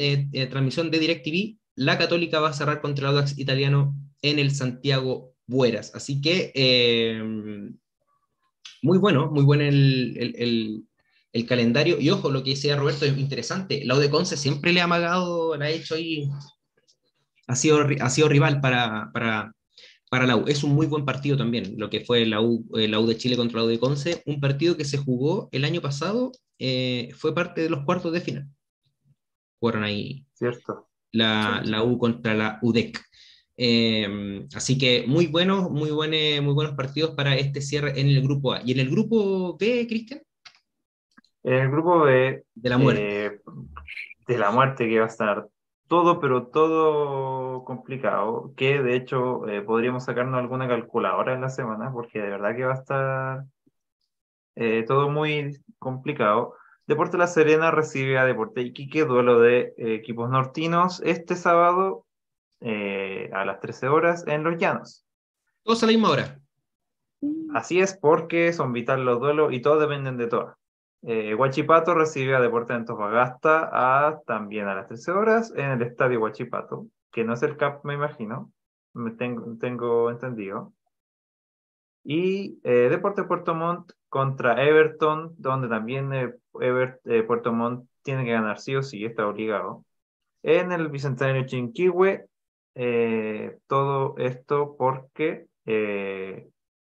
transmisión de DirecTV, la Católica va a cerrar contra el Audax italiano en el Santiago Bueras. Así que eh, muy bueno, muy bueno el, calendario. Y ojo, lo que decía Roberto es interesante. La de Conce siempre le ha amagado, la ha hecho ahí. Ha sido, ha sido rival para, para, para la U. Es un muy buen partido también, lo que fue la U, eh, la U de Chile contra la U de Conce. Un partido que se jugó el año pasado, eh, fue parte de los cuartos de final. Fueron ahí. Cierto la, la U contra la UDEC. Em, así que muy buenos, muy, buenos, muy buenos partidos para este cierre en el grupo A. ¿Y en el grupo B, Cristian? En el grupo B. De la muerte. Eh, de la muerte, que va a estar todo, pero todo complicado. Que de hecho eh, podríamos sacarnos alguna calculadora en la semana, porque de verdad que va a estar eh, todo muy complicado. Deporte La Serena recibe a Deporte Iquique, duelo de eh, equipos nortinos, este sábado a las 13 horas en Los Llanos. Todos a la misma hora. Así es, porque son vitales los duelos y todos dependen de todas. Eh, Huachipato recibe a Deporte de Antofagasta a, también a las 13 horas en el estadio Huachipato, que no es el CAP, me imagino, me tengo, tengo entendido. Y Deporte Puerto Montt contra Everton, donde también eh, eh, Puerto Montt tiene que ganar sí o sí, está obligado. En el Bicentenario Chinquihue, eh, todo esto porque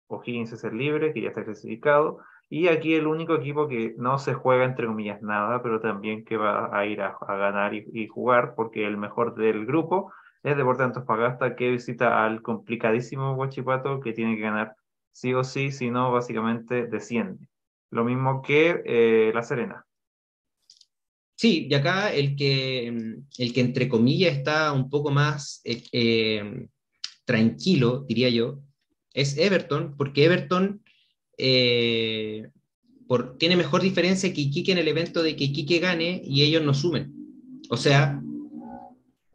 O'Higgins es el libre, que ya está clasificado, y aquí el único equipo que no se juega, entre comillas, nada, pero también que va a ir a, ganar y, jugar, porque el mejor del grupo es Deportes Antofagasta, que visita al complicadísimo Huachipato, que tiene que ganar sí o sí, si no, básicamente desciende. Lo mismo que eh, La Serena. Sí, y acá el que, el que entre comillas está un poco más eh, eh, tranquilo, diría yo, es Everton, porque Everton por, tiene mejor diferencia que Iquique en el evento de que Iquique gane y ellos no sumen. O sea,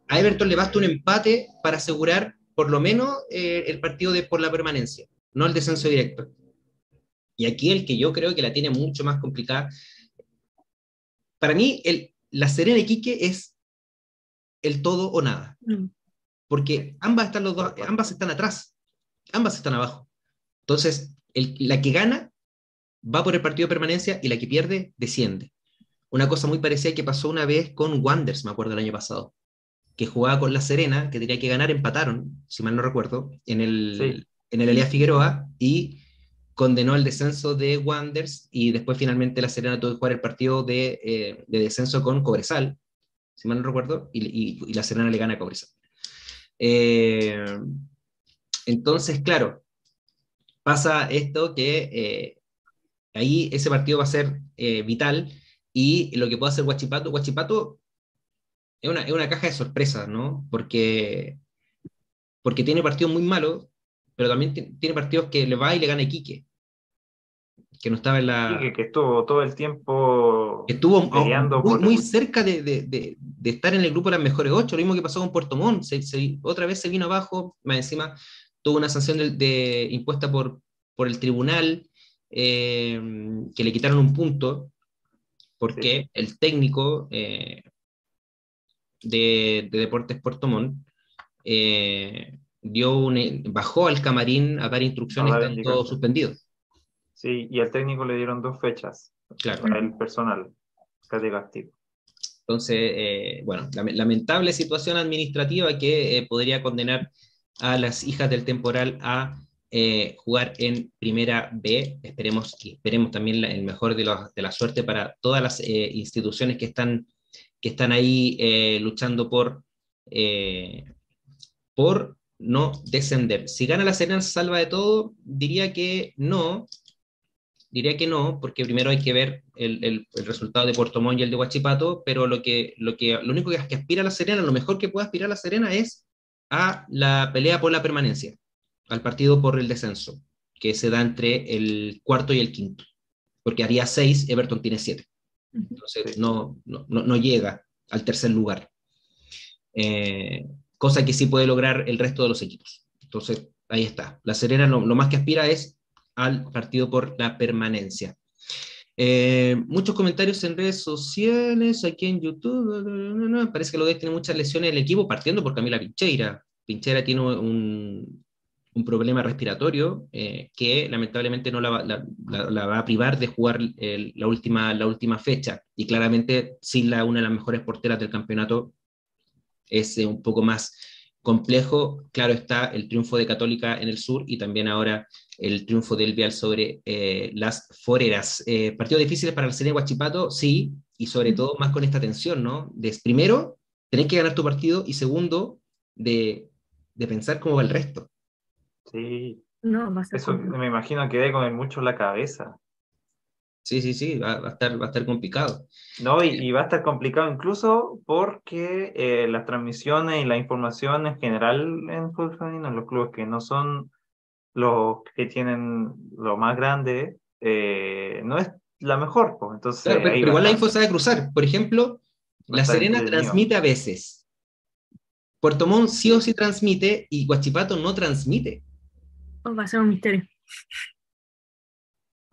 a Everton le basta un empate para asegurar por lo menos el partido de por la permanencia no el descenso directo. Y aquí el que yo creo que la tiene mucho más complicada. Para mí, el, la Serena Iquique es el todo o nada. Mm. Porque ambas están, los dos, ambas están atrás, ambas están abajo. Entonces, el, la que gana va por el partido de permanencia y la que pierde desciende. Una cosa muy parecida que pasó una vez con Wanders, me acuerdo el año pasado, que jugaba con la Serena, que tenía que ganar, empataron, si mal no recuerdo, en el, en el Figueroa y condenó el descenso de Wanders y después finalmente la Serena tuvo que jugar el partido de, eh, descenso con Cobresal, si mal no recuerdo, y, la Serena le gana a Cobresal. Eh, entonces, claro, pasa esto que eh, ahí ese partido va a ser vital y lo que puede hacer Guachipato. Guachipato es una, es una caja de sorpresas, ¿no? Porque, porque tiene partidos muy malos, pero también tiene partidos que le va y le gana Iquique que no estaba en la... que, que estuvo todo el tiempo estuvo peleando muy, muy cerca de, de, de, estar en el grupo de las mejores ocho, lo mismo que pasó con Puerto Montt, se, se, otra vez se vino abajo, más encima tuvo una sanción de, impuesta por, por el tribunal, eh, que le quitaron un punto, porque sí. el técnico eh, de, Deportes Puerto Montt eh, dio un, bajó al camarín a dar instrucciones, están todos suspendidos. Sí, y al técnico le dieron dos fechas claro. para el personal de castigo. Entonces, eh, bueno, lamentable situación administrativa que eh, podría condenar a las hijas del temporal a eh, jugar en primera B. Esperemos, esperemos también el mejor de, de, la suerte para todas las eh, instituciones que están, que están ahí eh, luchando por, por no descender. Si gana la Serena, salva de todo, diría que no, Diría que no, porque primero hay que ver el, el, el, resultado de Puerto Montt y el de Huachipato, pero lo, que, lo, que, lo único que, que aspira a La Serena, lo mejor que puede aspirar a La Serena es a la pelea por la permanencia, al partido por el descenso, que se da entre el cuarto y el quinto, porque haría seis, Everton tiene siete. Entonces no, no, no llega al tercer lugar, eh, cosa que sí puede lograr el resto de los equipos. Entonces ahí está. La Serena lo, lo más que aspira es al partido por la permanencia. Eh, muchos comentarios en redes sociales, aquí en YouTube. Parece que Lodés tiene muchas lesiones en el equipo, partiendo por Camila Pincheira. Pincheira tiene un, un problema respiratorio eh, que lamentablemente no la, va a privar de jugar la, última, la última fecha. Y claramente, sin la, una de las mejores porteras del campeonato, es eh, un poco más complejo. Claro está el triunfo de Católica en el sur y también ahora el triunfo del Vial sobre eh, las Foreras. Eh, partidos difíciles para el Serena Guachipato, sí, y sobre todo más con esta tensión, ¿no? De, primero, tener que ganar tu partido y segundo, de, de pensar cómo va el resto. Sí. No, ser Eso me imagino que debe comer mucho la cabeza. Sí, sí, sí, va, va, a, estar, va a estar complicado. No, y, y va a estar complicado incluso porque eh, las transmisiones y la información en general en fútbol femenino, en los clubes que no son los que tienen lo más grande, eh, no es la mejor. Pues. Entonces, claro, pero, pero igual la info sabe cruzar. Por ejemplo, La Serena transmite a veces. Puerto Montt sí o sí transmite y Guachipato no transmite. Oh, va a ser un misterio.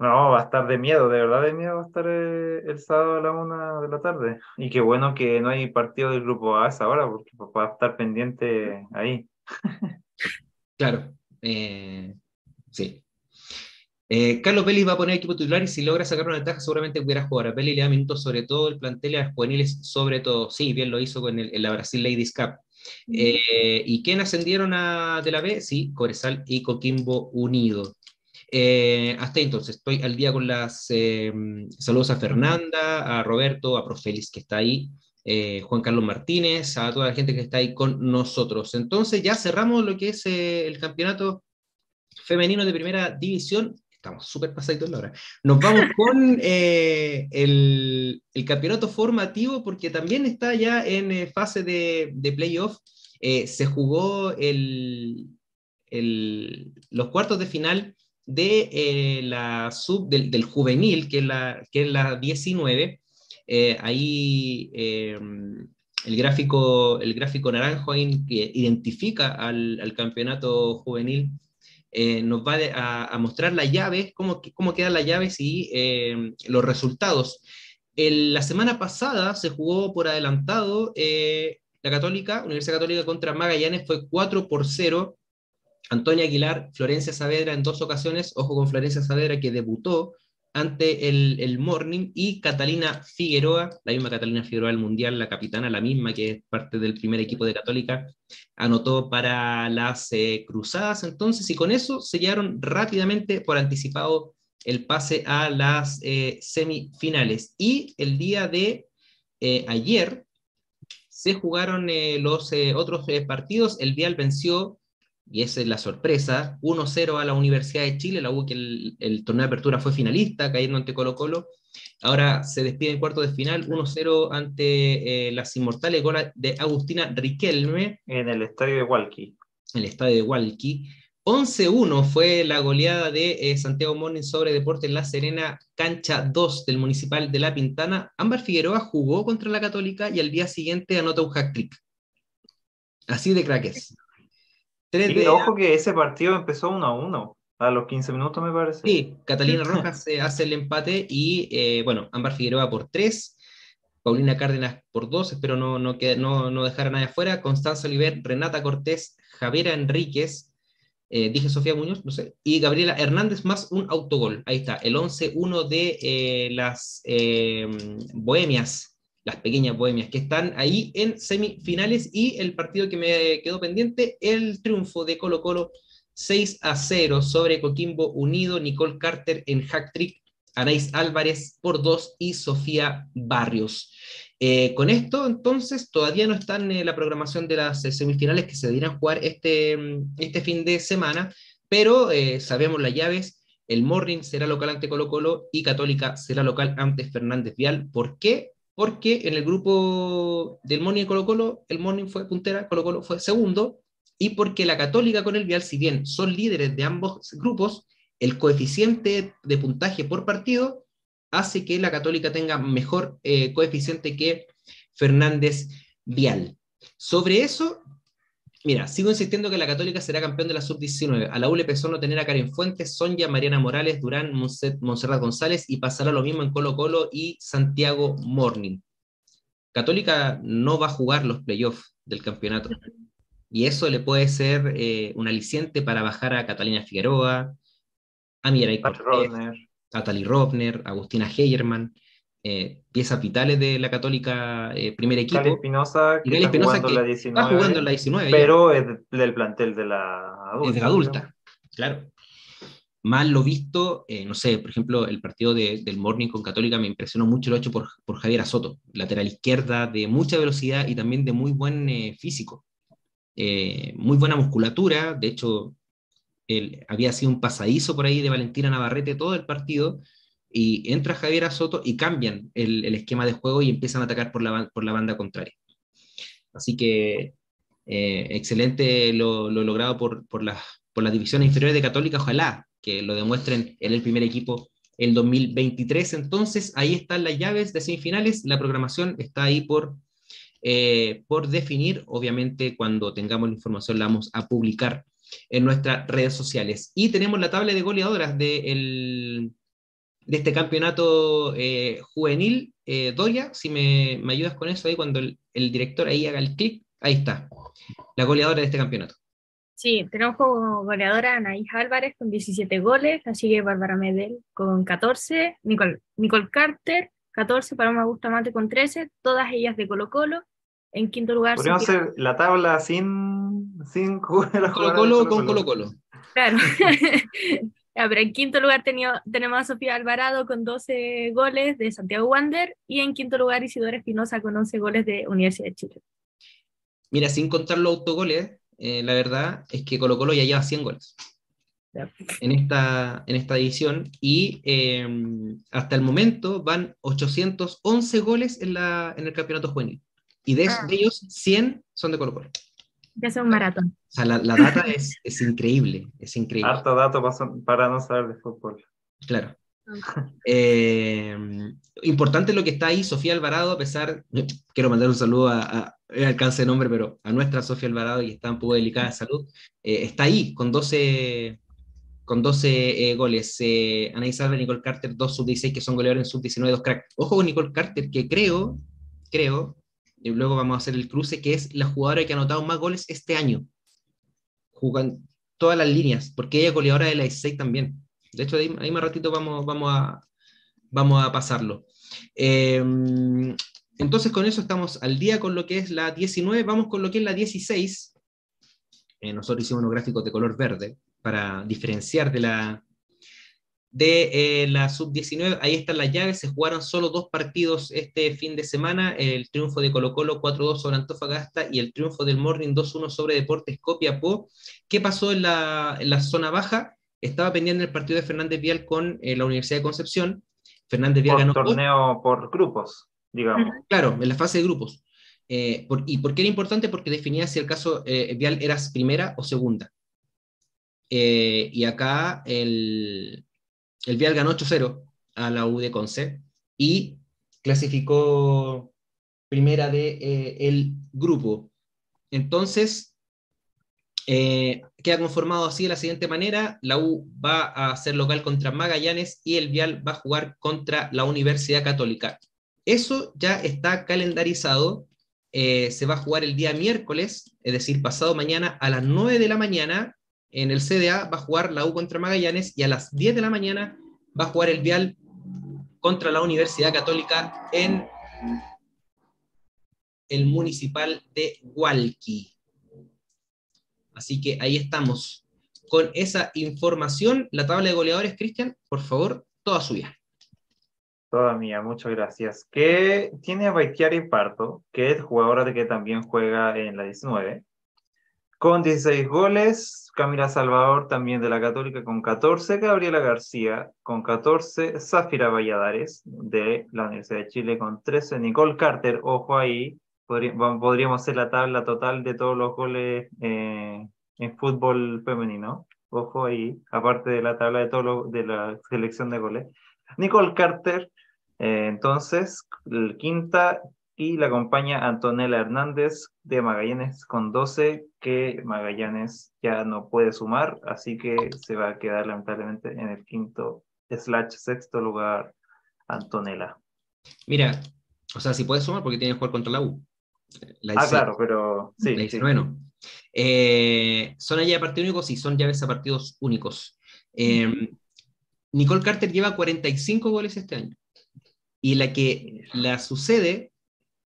No, va a estar de miedo, de verdad de miedo va a estar eh, el sábado a la una de la tarde. Y qué bueno que no hay partido del grupo A esa hora, porque va a estar pendiente ahí. claro, eh, sí. Eh, Carlos Vélez va a poner equipo titular y si logra sacar una ventaja seguramente pudiera jugar. A Vélez le da minutos sobre todo el plantel y a los juveniles sobre todo. Sí, bien lo hizo con el, en la Brasil Ladies Cup. Eh, ¿Y quién ascendieron a de la B? Sí, Corezal y Coquimbo Unido. Eh, hasta entonces, estoy al día con las eh, saludos a Fernanda, a Roberto, a Profelis que está ahí, eh, Juan Carlos Martínez, a toda la gente que está ahí con nosotros. Entonces ya cerramos lo que es eh, el campeonato femenino de primera división. Estamos súper pasaditos la hora. Nos vamos con el, el, campeonato formativo porque también está ya en fase de, de playoff. se jugó el, el, los cuartos de final de eh, la sub del, del, juvenil, que es la, que la 19, eh, ahí eh, el, gráfico, el gráfico naranjo que identifica al, al campeonato juvenil nos va a, a, mostrar las llaves, cómo, cómo quedan las llaves y los resultados. El, la semana pasada se jugó por adelantado la Católica, Universidad Católica contra Magallanes, fue 4 por 0 Antonia Aguilar, Florencia Saavedra en dos ocasiones, ojo con Florencia Saavedra que debutó ante el, el, Morning, y Catalina Figueroa, la misma Catalina Figueroa del Mundial, la capitana, la misma que es parte del primer equipo de Católica, anotó para las eh, cruzadas entonces, y con eso sellaron rápidamente por anticipado el pase a las eh, semifinales. Y el día de eh, ayer se jugaron los otros partidos, el Vial venció y esa es la sorpresa, 1-0 a la Universidad de Chile, la U que el, el, torneo de apertura fue finalista, cayendo ante Colo Colo, Ahora se despide en cuarto de final 1-0 ante eh, las inmortales goles de Agustina Riquelme. En el estadio de Walkie. En el estadio de Walkie. 11-1 fue la goleada de eh, Santiago Morning sobre Deportes La Serena, cancha 2 del Municipal de La Pintana. Ámbar Figueroa jugó contra la Católica y al día siguiente anota un hack-trick. Así de craques. Y ojo que ese partido empezó 1-1. A los 15 minutos, me parece. Sí, Catalina Rojas se hace el empate y, eh, bueno, Ámbar Figueroa por 3, Paulina Cárdenas por 2, espero no, no, no, no dejar a nadie afuera, Constanza Oliver, Renata Cortés, Javiera Enríquez, eh, dije Sofía Muñoz, no sé, y Gabriela Hernández más un autogol. Ahí está, el 11-1 de eh, las Bohemias, las pequeñas Bohemias, que están ahí en semifinales y el partido que me quedó pendiente, el triunfo de Colo Colo 6 a 0 sobre Coquimbo Unido, Nicole Carter en hack trick, Anais Álvarez por 2 y Sofía Barrios. Eh, con esto, entonces, todavía no están en la programación de las semifinales que se deberían jugar este, este fin de semana, pero eh, sabemos las llaves. El Morning será local ante Colo Colo y Católica será local ante Fernández Vial. ¿Por qué? Porque en el grupo del Morning y Colo Colo, el Morning fue puntera, Colo Colo fue segundo, y porque la Católica con el Vial, si bien son líderes de ambos grupos, el coeficiente de puntaje por partido hace que la Católica tenga mejor eh, coeficiente que Fernández Vial. Sobre eso, mira, sigo insistiendo que la Católica será campeón de la sub-19. A la U le no tener a Karen Fuentes, Sonja, Mariana Morales, Durán, Monserrat González y pasará lo mismo en Colo Colo y Santiago Morning. Católica no va a jugar los playoffs del campeonato. Y eso le puede ser eh, un aliciente para bajar a Catalina Figueroa, a Mirai a Tali Rovner, a Agustina Heyerman, eh, piezas vitales de la Católica eh, primer equipo. Cali Espinosa, que, está, jugando la 19, está jugando la 19. Pero es del plantel de la adulta. Es de la adulta, claro. Más lo visto, eh, no sé, por ejemplo, el partido de, del Morning con Católica me impresionó mucho lo hecho por, por Javier Soto, lateral izquierda de mucha velocidad y también de muy buen físico. Eh, muy buena musculatura, de hecho, él, había sido un pasadizo por ahí de Valentina Navarrete todo el partido, y entra Javier Soto y cambian el, esquema de juego y empiezan a atacar por la, por la banda contraria. Así que eh, excelente lo, logrado por, por, las, por las divisiones inferiores de Católica, ojalá que lo demuestren en el primer equipo el 2023. Entonces, ahí están las llaves de semifinales, la programación está ahí por eh, por definir. Obviamente, cuando tengamos la información la vamos a publicar en nuestras redes sociales. Y tenemos la tabla de goleadoras de, de este campeonato eh, juvenil. Eh, Doya, si me, me, ayudas con eso ahí, cuando el, director ahí haga el clic, ahí está, la goleadora de este campeonato. Sí, tenemos como goleadora a Anaís Álvarez con 17 goles, la sigue Bárbara Medel con 14, Nicole, Nicole Carter 14, Paloma Bustamante con 13, todas ellas de Colo Colo, en quinto lugar. Podríamos hacer la tabla sin, sin Colo Colo con Colo Colo. Claro. pero en quinto lugar tenemos a Sofía Alvarado con 12 goles de Santiago Wander y en quinto lugar Isidora Espinosa con 11 goles de Universidad de Chile. Mira, sin contar los autogoles, eh, la verdad es que Colo Colo ya lleva 100 goles en esta, en esta edición y em, hasta el momento van 811 goles en, la, en el campeonato juvenil. Y de, ah. ellos, 100 son de Colo Colo. Ya sea un maratón. O sea, la, la data es, es, increíble, es increíble. Harto dato para no saber de fútbol. Claro. Eh, importante lo que está ahí, Sofía Alvarado, a pesar, quiero mandar un saludo a, a alcance de nombre, pero a nuestra Sofía Alvarado, y está un poco delicada de salud, eh, está ahí con 12, con 12 eh, goles. Eh, Anaís Álvarez, Nicole Carter, dos sub-16 que son goleadores en sub-19, dos crack. Ojo con Nicole Carter, que creo, creo, y luego vamos a hacer el cruce, que es la jugadora que ha anotado más goles este año. Jugan todas las líneas, porque ella es goleadora de la 16 también. De hecho, ahí, más ratito vamos, vamos, a, vamos a pasarlo. Em, entonces, con eso estamos al día con lo que es la 19. Vamos con lo que es la 16. Eh, nosotros hicimos unos gráficos de color verde para diferenciar de la, de eh, la sub-19. Ahí están las llaves, se jugaron solo dos partidos este fin de semana, el triunfo de Colo Colo 4-2 sobre Antofagasta y el triunfo del Morning 2-1 sobre Deportes Copiapó. ¿Qué pasó en la, en la, zona baja? Estaba pendiente el partido de Fernández Vial con eh, la Universidad de Concepción. Fernández Vial ganó. torneo por grupos, digamos. Claro, en la fase de grupos. Eh, ¿Y por qué era importante? Porque definía si el caso eh, Vial eras primera o segunda. Eh, y acá el, el Vial ganó 8-0 a la U de Conce y clasificó primera de el grupo. Entonces, queda conformado así de la siguiente manera, la U va a ser local contra Magallanes y el Vial va a jugar contra la Universidad Católica. Eso ya está calendarizado, eh, se va a jugar el día miércoles, es decir, pasado mañana a las 9 de la mañana, en el CDA va a jugar la U contra Magallanes y a las 10 de la mañana va a jugar el Vial contra la Universidad Católica en el municipal de Hualqui. Así que ahí estamos. Con esa información, la tabla de goleadores, Cristian, por favor, toda suya. Toda mía, muchas gracias. Que tiene a Parto, que es jugadora que también juega en la 19, con 16 goles. Camila Salvador, también de la Católica, con 14. Gabriela García, con 14. Zafira Valladares, de la Universidad de Chile, con 13. Nicole Carter, ojo ahí, podríamos hacer la tabla total de todos los goles eh, en fútbol femenino. Ojo ahí, aparte de la tabla de, todo de la selección de goles. Nicole Carter, eh, entonces, el quinta y la acompaña Antonella Hernández de Magallanes con 12, que Magallanes ya no puede sumar, así que se va a quedar lamentablemente en el quinto slash sexto lugar Antonella. Mira, o sea, si puede sumar porque tiene que jugar contra la U ah, claro, pero sí. Bueno, eh, ¿Son allá de partido único? Sí, son llaves a partidos únicos. Eh, Nicole Carter lleva 45 goles este año. Y la que la sucede,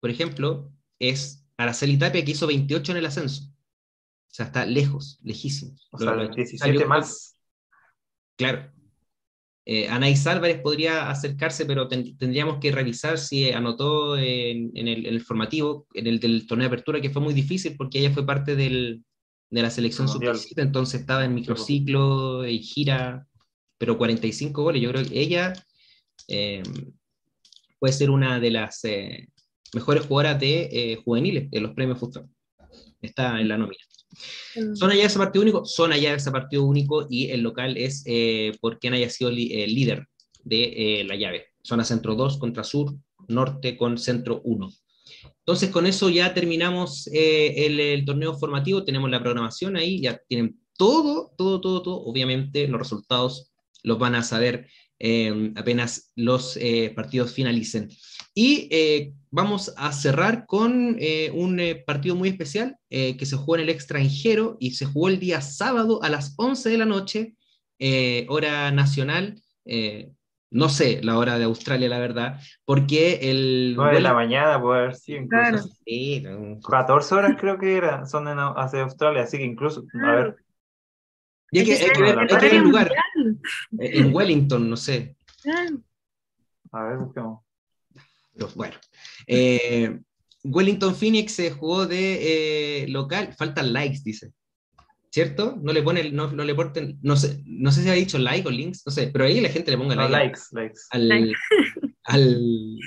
por ejemplo, es Araceli Tapia, que hizo 28 en el ascenso. O sea, está lejos, lejísimo. O sea, 17 más. Claro. Eh, Anaís Álvarez podría acercarse, pero tendríamos que revisar si anotó en, el, formativo, en el del torneo de apertura, que fue muy difícil porque ella fue parte de la selección sub entonces estaba en microciclo y gira, pero 45 goles. Yo creo que ella eh, puede ser una de las eh, mejores jugadoras de eh, juveniles de los premios Futsal. Está en la nómina. Mm. Son allá ese partido único, son allá ese partido único y el local es eh, por quien haya sido el eh, líder de eh, la llave. Zona centro 2 contra sur, norte con centro 1. Entonces con eso ya terminamos el, torneo formativo, tenemos la programación ahí, ya tienen todo, todo, todo, todo. Obviamente los resultados los van a saber apenas los partidos finalicen. Y eh, vamos a cerrar con eh, un eh, partido muy especial que se jugó en el extranjero y se jugó el día sábado a las 11 de la noche, hora nacional. no sé la hora de Australia, la verdad, porque el... 9 de la mañana puede haber sido incluso. 14 horas creo que era, son en, hacia Australia, así que incluso, a ver. Y hay que, hay que ver, el lugar. En Wellington, no sé. A ver, busquemos bueno. Eh, Wellington Phoenix se jugó de eh, local, faltan likes, dice. ¿Cierto? No le pone, no, no le porten, no sé, no sé si ha dicho like o links, no sé, pero ahí la gente le ponga likes, likes. Al, al,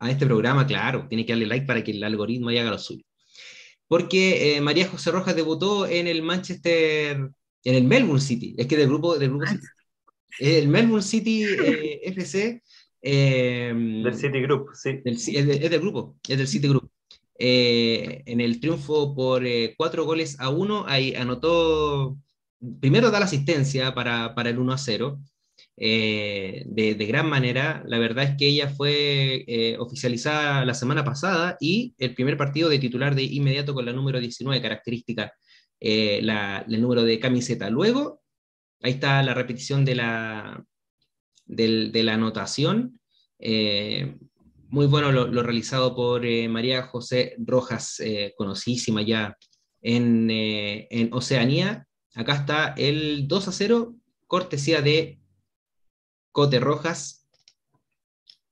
a este programa, claro, tiene que darle like para que el algoritmo haga lo suyo. Porque eh, María José Rojas debutó en el Manchester, en el Melbourne City, es que del grupo, del grupo ah. El Melbourne City FC Em, del City Group, sí. es, del grupo, es del City Group. Eh, en el triunfo por eh, cuatro goles a uno, ahí anotó, primero da la asistencia para, para el 1 a 0, eh, de, de, gran manera. La verdad es que ella fue oficializada la semana pasada y el primer partido de titular de inmediato con la número 19, característica, la, el número de camiseta. Luego, ahí está la repetición de la, de la anotación. Eh, muy bueno lo, realizado por eh, María José Rojas, eh, conocidísima ya en, en, Oceanía. Acá está el 2 a 0, cortesía de Cote Rojas.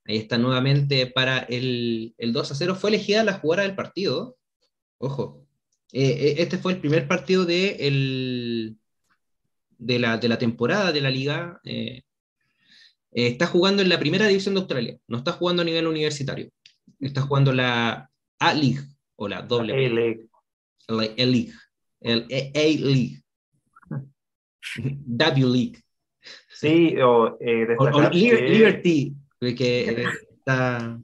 Ahí está nuevamente para el, el 2 a 0. Fue elegida la jugada del partido. Ojo. este fue el primer partido de, de, la, de la temporada de la liga está jugando en la primera división de Australia, no está jugando a nivel universitario. Está jugando la A-League o la doble A-League. La A-League. El A-League. W-League. Sí, o, eh, O, que- Liberty, que eh, está,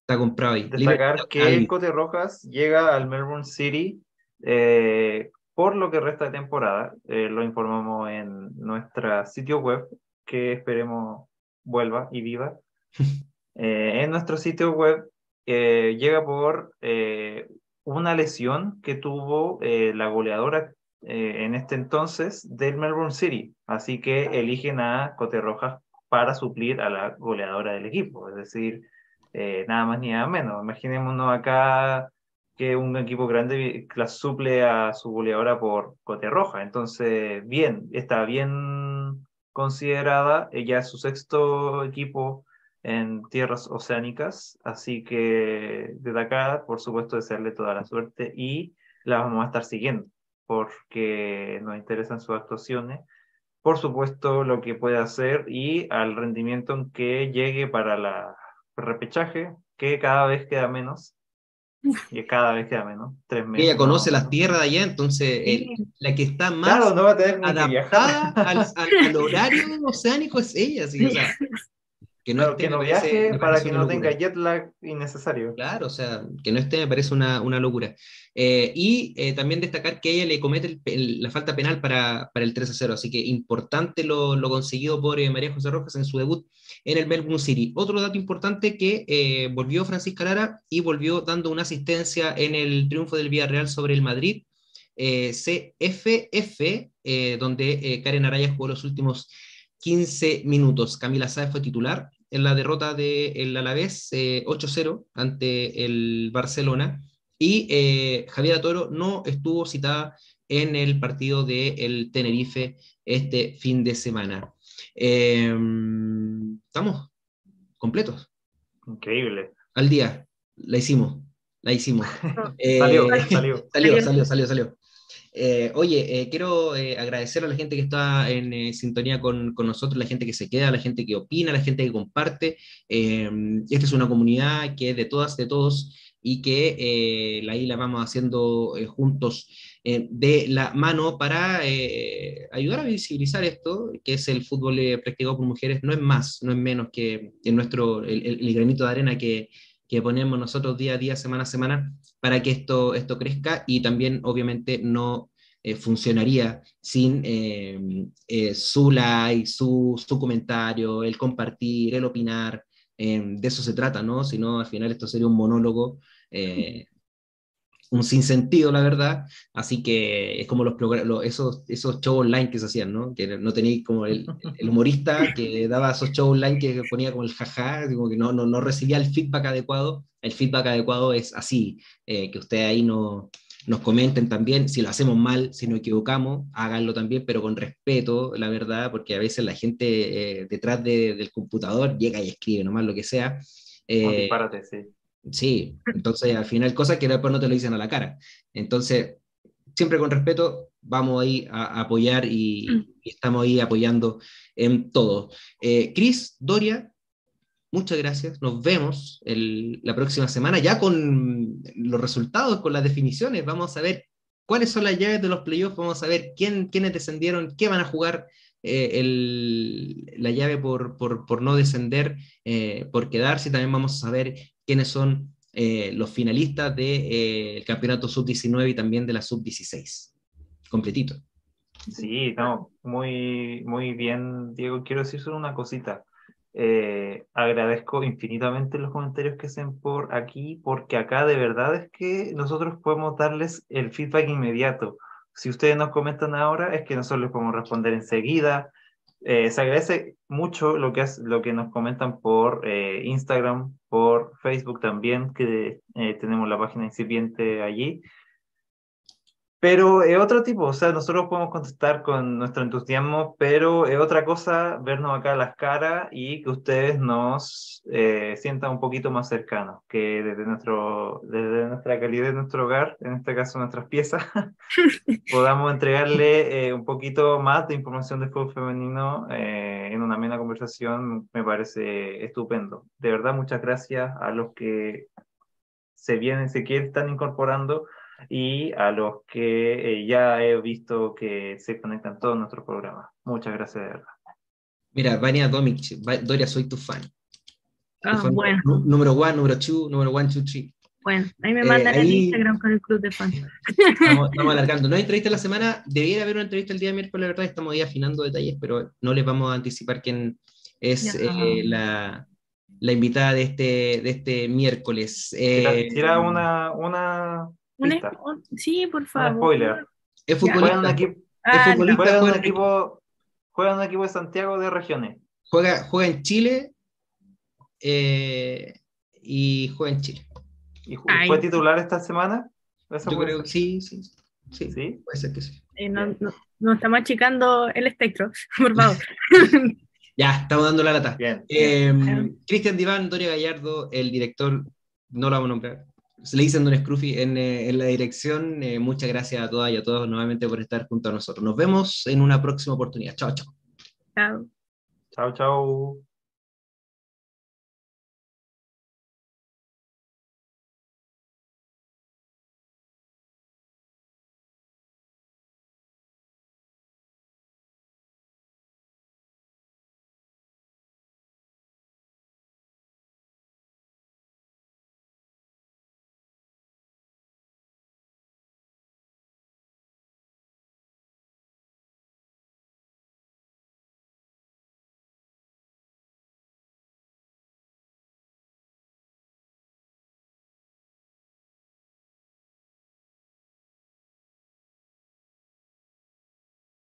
está comprado ahí. Destacar Liberty que. Cote Rojas llega al Melbourne City eh, por lo que resta de temporada. Eh, lo informamos en nuestra sitio web, que esperemos vuelva y viva. Eh, en nuestro sitio web eh, llega por eh, una lesión que tuvo eh, la goleadora eh, en este entonces del Melbourne City. Así que eligen a Cote Rojas para suplir a la goleadora del equipo. Es decir, eh, nada más ni nada menos. Imaginémonos acá que un equipo grande la suple a su goleadora por Cote Roja. Entonces, bien, está bien considerada. Ella es su sexto equipo en tierras oceánicas, así que desde acá, por supuesto, desearle toda la suerte y la vamos a estar siguiendo porque nos interesan sus actuaciones, por supuesto, lo que puede hacer y al rendimiento en que llegue para la repechaje, que cada vez queda menos, y cada vez queda menos, tres meses. Ella conoce ¿no? las tierras de allá, entonces eh, la que está más Claro, no va a tener adaptada al, al- al horario oceánico es ella, sí, o sea, que no, Claro, esté, que no parece- viaje me para parece que no tenga jet lag innecesario. Claro, o sea, que no esté me parece una, una locura. Eh, y eh, también destacar que ella le comete el el- la falta penal para, para el 3 a 0, así que importante lo, lo conseguido por eh, María José Rojas en su debut en el Melbourne City. Otro dato importante que eh, volvió Francisca Lara y volvió dando una asistencia en el triunfo del Villarreal sobre el Madrid. eh, CFF, eh, donde Karen Araya jugó los últimos 15 minutos. Camila Sáez fue titular en la derrota del Alavés eh, 8-0 ante el Barcelona y Javiera Toro no estuvo citada en el partido del Tenerife este fin de semana. Eh, estamos completos, Increíble. al día, la hicimos, la hicimos. Eh, Salió, salió. Salió, salió, salió, salió. Eh, oye, eh, quiero eh, agradecer a la gente que está en sintonía con, con nosotros, la gente que se queda, la gente que opina, la gente que comparte. Eh, esta es una comunidad que es de todas, de todos, y que la isla vamos haciendo juntos eh, de la mano para eh, ayudar a visibilizar esto, que es el fútbol eh, practicado por mujeres, no es más, no es menos que en nuestro, el, el- el granito de arena que, que ponemos nosotros día a día, semana a semana, para que esto, esto crezca y también obviamente no eh, funcionaría sin eh, eh, su like, su, su comentario, el compartir, el opinar. eh, de eso se trata, ¿no? Si no, al final esto sería un monólogo, eh, un sinsentido, la verdad. Así que es como los, los- esos, esos shows online que se hacían, ¿no? Que no tenéis como el, el humorista que daba esos shows online que ponía como el jaja, como que no, no, no recibía el feedback adecuado. El feedback adecuado es así, eh, que ustedes ahí no, nos comenten también si lo hacemos mal, si nos equivocamos, háganlo también, pero con respeto, la verdad, porque a veces la gente eh, detrás de- del computador llega y escribe nomás lo que sea. No, Eh, sí. Sí, entonces al final cosas que después no te lo dicen a la cara. Entonces, siempre con respeto, vamos ahí a, a apoyar y, y estamos ahí apoyando en todo. Eh, Cris, Doria, muchas gracias. Nos vemos el- la próxima semana ya con los resultados, con las definiciones. Vamos a ver cuáles son las llaves de los playoffs, vamos a ver quién, quiénes descendieron, qué van a jugar. eh, el- la llave por, por, por no descender, eh, por quedarse, también vamos a saber quiénes son eh, los finalistas del campeonato sub-19 y también de la sub-16. Completito. Sí, muy, muy bien, Diego. Quiero decir solo una cosita. Eh, agradezco infinitamente los comentarios que hacen por aquí, porque acá de verdad es que nosotros podemos darles el feedback inmediato. Si ustedes nos comentan ahora, es que nosotros les podemos responder enseguida. Eh, se agradece mucho lo que, lo que nos comentan por eh, Instagram, por Facebook también, que eh, tenemos la página incipiente allí. Pero es otro tipo, o sea, nosotros podemos contestar con nuestro entusiasmo, pero es otra cosa vernos acá a las caras y que ustedes nos eh, sientan un poquito más cercanos, que desde, nuestro, desde nuestra calidad de nuestro hogar, en este caso nuestras piezas, podamos entregarle eh, un poquito más de información de fútbol femenino eh, en una amena conversación, me parece estupendo. De verdad, muchas gracias a los que se vienen, se quieren, están incorporando y a los que eh, ya he visto que se conectan todos nuestros programas. Muchas gracias de verdad. Mira, Vania Domic, Doria, soy tu fan. Ah, bueno. Número one, número two, número one, two, three. Bueno, ahí me mandan eh, el Instagram con el club de fans. Estamos, alargando. No hay entrevista la semana, debiera haber una entrevista el día de miércoles, la verdad, estamos ahí afinando detalles, pero no les vamos a anticipar quién es eh, la, la, invitada de este, de este miércoles. Eh, Tira una, una sí, por favor. spoiler. Es futbolista. Juega, equipo, ah, juega, un equipo, juega en un equipo de Santiago de regiones. Juega, juega en Chile eh, y juega en Chile. ¿Y fue titular esta semana? Yo creo que sí, sí, sí, sí. Puede ser que sí. Eh, no, no, estamos achicando el espectro, por favor. ya, estamos dando la lata. Bien, eh, Cristian Diván, Doria Gallardo, el director, no lo vamos a nombrar, le dicen Don Scruffy en, eh, en, la dirección. Eh, muchas gracias a todas y a todos nuevamente por estar junto a nosotros. Nos vemos en una próxima oportunidad. Chao, chao. Chao. Chao, chao.